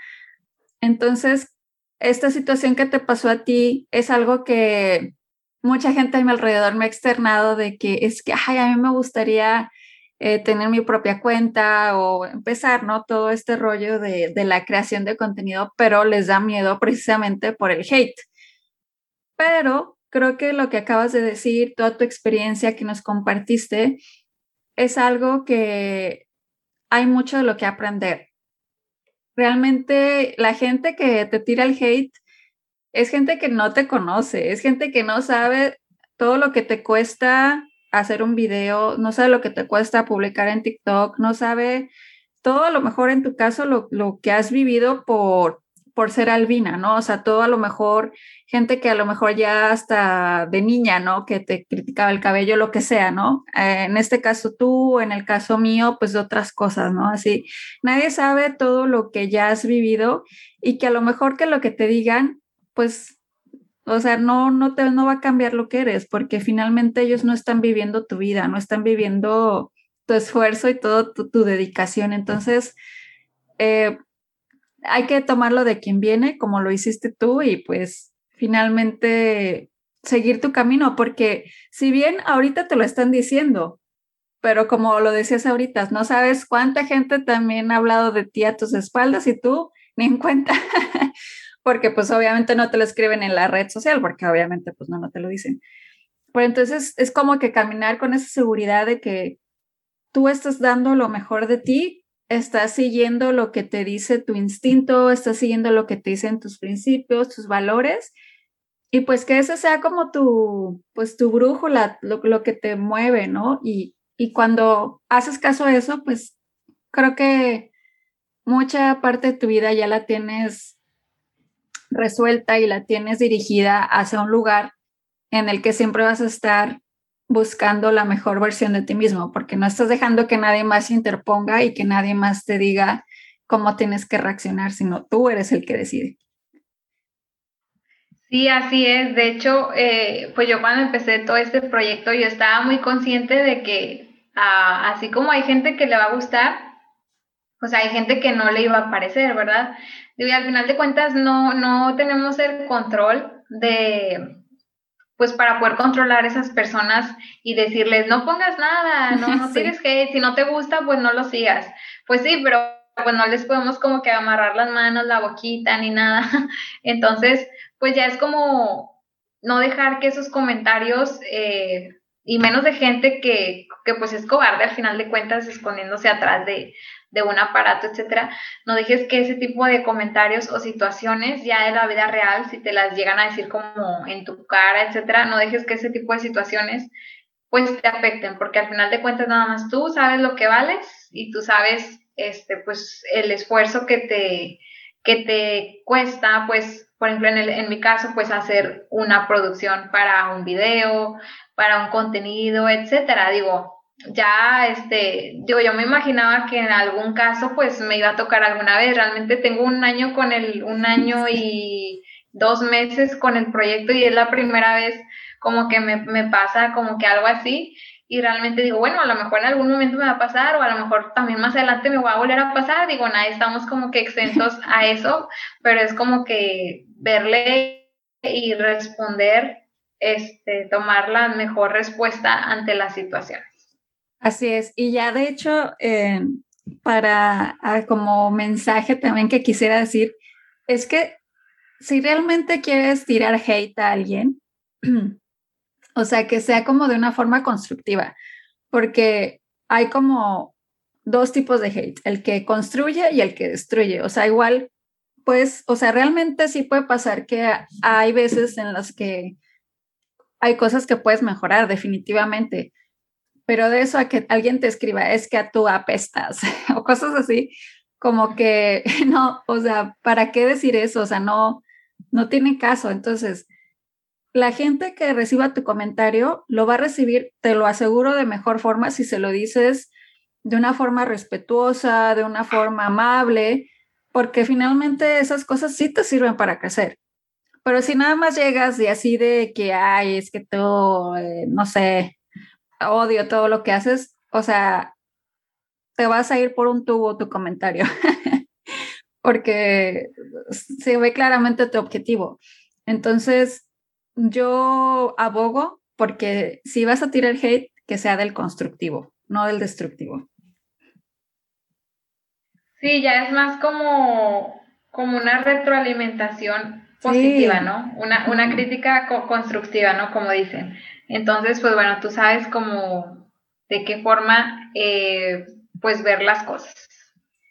Entonces, esta situación que te pasó a ti es algo que mucha gente a mi alrededor me ha externado de que es que, ay, a mí me gustaría eh, tener mi propia cuenta o empezar, ¿no? Todo este rollo de, de la creación de contenido, pero les da miedo precisamente por el hate. Pero creo que lo que acabas de decir, toda tu experiencia que nos compartiste, es algo que hay mucho de lo que aprender. Realmente la gente que te tira el hate es gente que no te conoce, es gente que no sabe todo lo que te cuesta hacer un video, no sabe lo que te cuesta publicar en TikTok, no sabe todo a lo mejor en tu caso lo, lo que has vivido por por ser albina, ¿no? O sea, todo a lo mejor, gente que a lo mejor ya hasta de niña, ¿no? Que te criticaba el cabello, lo que sea, ¿no? Eh, en este caso tú, en el caso mío, pues otras cosas, ¿no? Así, nadie sabe todo lo que ya has vivido y que a lo mejor que lo que te digan, pues, o sea, no, no, te, no va a cambiar lo que eres, porque finalmente ellos no están viviendo tu vida, no están viviendo tu esfuerzo y toda tu, tu, dedicación. Entonces, eh, hay que tomarlo de quien viene, como lo hiciste tú, y pues finalmente seguir tu camino, porque si bien ahorita te lo están diciendo, pero como lo decías ahorita, no sabes cuánta gente también ha hablado de ti a tus espaldas y tú ni en cuenta. [LAUGHS] porque pues obviamente no te lo escriben en la red social, porque obviamente pues no, no te lo dicen. Pero entonces es como que caminar con esa seguridad de que tú estás dando lo mejor de ti, estás siguiendo lo que te dice tu instinto, estás siguiendo lo que te dicen tus principios, tus valores, y pues que ese sea como tu, pues tu brújula, lo, lo que te mueve, ¿no? Y, y cuando haces caso a eso, pues creo que mucha parte de tu vida ya la tienes resuelta y la tienes dirigida hacia un lugar en el que siempre vas a estar buscando la mejor versión de ti mismo, porque no estás dejando que nadie más se interponga y que nadie más te diga cómo tienes que reaccionar, sino tú eres el que decide. Sí, así es. De hecho, eh, pues yo cuando empecé todo este proyecto, yo estaba muy consciente de que ah, así como hay gente que le va a gustar, pues hay gente que no le iba a parecer, ¿verdad? Y al final de cuentas no, no tenemos el control de, pues para poder controlar esas personas y decirles, no pongas nada, no, no [LAUGHS] tienes que, si no te gusta, pues no lo sigas. Pues sí, pero pues no les podemos como que amarrar las manos, la boquita, ni nada. [LAUGHS] Entonces, pues ya es como no dejar que esos comentarios, eh, y menos de gente que, que pues es cobarde al final de cuentas, escondiéndose atrás de, de un aparato, etcétera, no dejes que ese tipo de comentarios o situaciones ya de la vida real, si te las llegan a decir como en tu cara, etcétera, no dejes que ese tipo de situaciones pues te afecten, porque al final de cuentas nada más tú sabes lo que vales y tú sabes este pues el esfuerzo que te que te cuesta pues por ejemplo en, el, en mi caso pues hacer una producción para un video, para un contenido, etcétera, digo, ya, este, digo, yo me imaginaba que en algún caso, pues me iba a tocar alguna vez. Realmente tengo un año con el, un año y dos meses con el proyecto y es la primera vez como que me, me pasa como que algo así. Y realmente digo, bueno, a lo mejor en algún momento me va a pasar o a lo mejor también más adelante me va a volver a pasar. Digo, nada, estamos como que exentos [LAUGHS] a eso, pero es como que verle y responder, este, tomar la mejor respuesta ante la situación. Así es. Y ya de hecho, eh, para ah, como mensaje también que quisiera decir, es que si realmente quieres tirar hate a alguien, [CLEARS THROAT] o sea, que sea como de una forma constructiva, porque hay como dos tipos de hate, el que construye y el que destruye. O sea, igual, pues, o sea, realmente sí puede pasar que hay veces en las que hay cosas que puedes mejorar definitivamente, pero de eso a que alguien te escriba, es que a tú apestas [LAUGHS] o cosas así, como que [LAUGHS] no, o sea, ¿para qué decir eso? O sea, no, no tiene caso. Entonces, la gente que reciba tu comentario lo va a recibir, te lo aseguro, de mejor forma si se lo dices de una forma respetuosa, de una forma amable, porque finalmente esas cosas sí te sirven para crecer. Pero si nada más llegas y así de que, ay, es que tú, eh, no sé, odio todo lo que haces, o sea, te vas a ir por un tubo tu comentario, [LAUGHS] porque se ve claramente tu objetivo. Entonces, yo abogo porque si vas a tirar hate, que sea del constructivo, no del destructivo. Sí, ya es más como, como una retroalimentación positiva, ¿no? Una, una crítica constructiva, ¿no? Como dicen. Entonces, pues bueno, tú sabes cómo, de qué forma, eh, pues ver las cosas.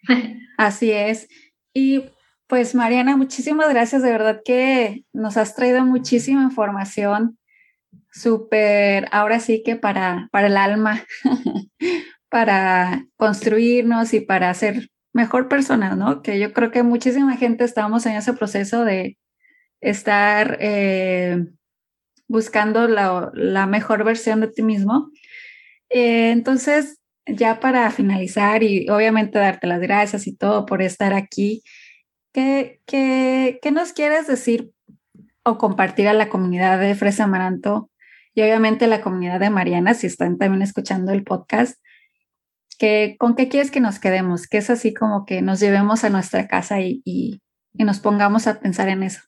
[LAUGHS] Así es. Y pues Mariana, muchísimas gracias, de verdad que nos has traído muchísima información, súper, ahora sí que para, para el alma, [LAUGHS] para construirnos y para ser mejor personas, ¿no? Que yo creo que muchísima gente estamos en ese proceso de estar eh, buscando la, mejor versión de ti mismo. Eh, entonces, ya para finalizar y obviamente darte las gracias y todo por estar aquí, ¿qué, qué, qué nos quieres decir o compartir a la comunidad de Fresa Amaranto y obviamente la comunidad de Mariana, si están también escuchando el podcast? Que, ¿Con qué quieres que nos quedemos? Que es así como que nos llevemos a nuestra casa y, y nos pongamos a pensar en eso.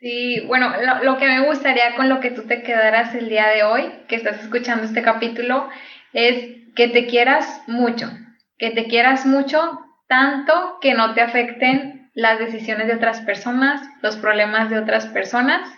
Sí, bueno, lo, que me gustaría con lo que tú te quedaras el día de hoy, que estás escuchando este capítulo, es que te quieras mucho, que te quieras mucho, tanto que no te afecten las decisiones de otras personas, los problemas de otras personas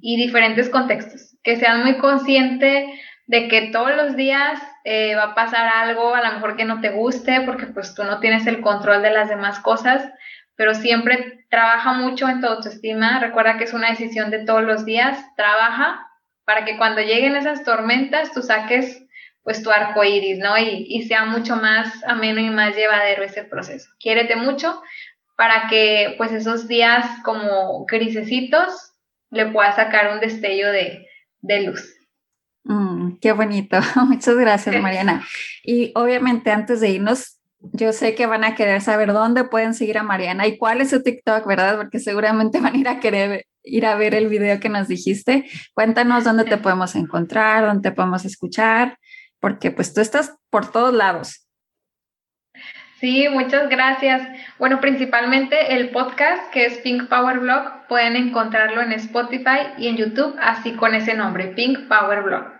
y diferentes contextos. Que sean muy consciente de que todos los días eh, va a pasar algo, a lo mejor que no te guste, porque pues tú no tienes el control de las demás cosas, pero siempre trabaja mucho en tu autoestima. Recuerda que es una decisión de todos los días. Trabaja para que cuando lleguen esas tormentas tú saques pues tu arco iris, ¿no? Y, y sea mucho más ameno y más llevadero ese proceso. Quiérete mucho para que pues esos días como grisecitos le puedas sacar un destello de, de luz. Mm, qué bonito. [LAUGHS] Muchas gracias, Mariana. Y obviamente antes de irnos, yo sé que van a querer saber dónde pueden seguir a Mariana y cuál es su TikTok, ¿verdad? Porque seguramente [LAUGHS] van a ir a querer ir a ver el video que nos dijiste. Cuéntanos dónde te podemos encontrar, dónde te podemos escuchar, porque pues tú estás por todos lados. Sí, muchas gracias. Bueno, principalmente el podcast que es Pink Power Blog, pueden encontrarlo en Spotify y en YouTube, así con ese nombre, Pink Power Blog.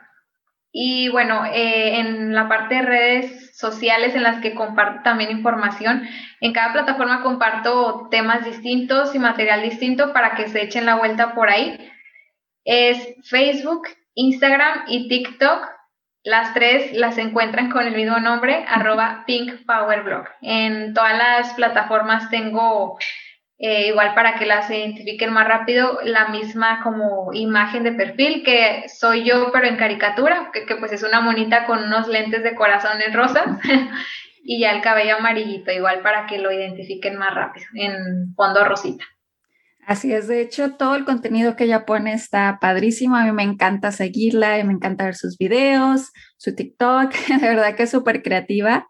Y bueno, eh, en la parte de redes sociales en las que comparto también información, en cada plataforma comparto temas distintos y material distinto para que se echen la vuelta por ahí. Es Facebook, Instagram y TikTok las tres las encuentran con el mismo nombre, arroba Pink Power Blog. En todas las plataformas tengo, eh, igual para que las identifiquen más rápido, la misma como imagen de perfil, que soy yo, pero en caricatura, que, pues es una monita con unos lentes de corazones rosas [LAUGHS] y ya el cabello amarillito, igual para que lo identifiquen más rápido, en fondo rosita. Así es, de hecho, todo el contenido que ella pone está padrísimo. A mí me encanta seguirla y me encanta ver sus videos, su TikTok, [LAUGHS] de verdad que es súper creativa.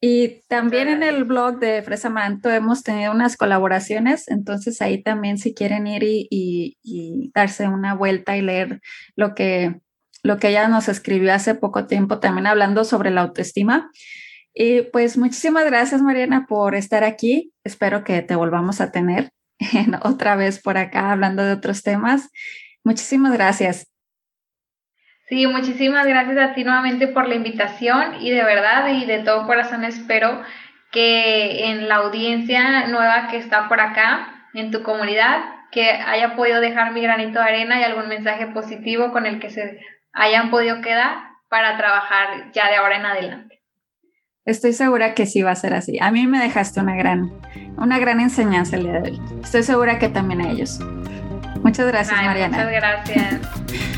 Y también en el blog de Fresa Manto hemos tenido unas colaboraciones, entonces ahí también si quieren ir y, darse una vuelta y leer lo que, lo que ella nos escribió hace poco tiempo, también hablando sobre la autoestima. Y pues muchísimas gracias Mariana por estar aquí, espero que te volvamos a tener [LAUGHS] otra vez por acá hablando de otros temas. Muchísimas gracias. Sí, muchísimas gracias a ti nuevamente por la invitación y de verdad y de todo corazón espero que en la audiencia nueva que está por acá, en tu comunidad, que haya podido dejar mi granito de arena y algún mensaje positivo con el que se hayan podido quedar para trabajar ya de ahora en adelante. Estoy segura que sí va a ser así. A mí me dejaste una gran, una gran enseñanza el día de hoy. Estoy segura que también a ellos. Muchas gracias, Mariana. Muchas gracias.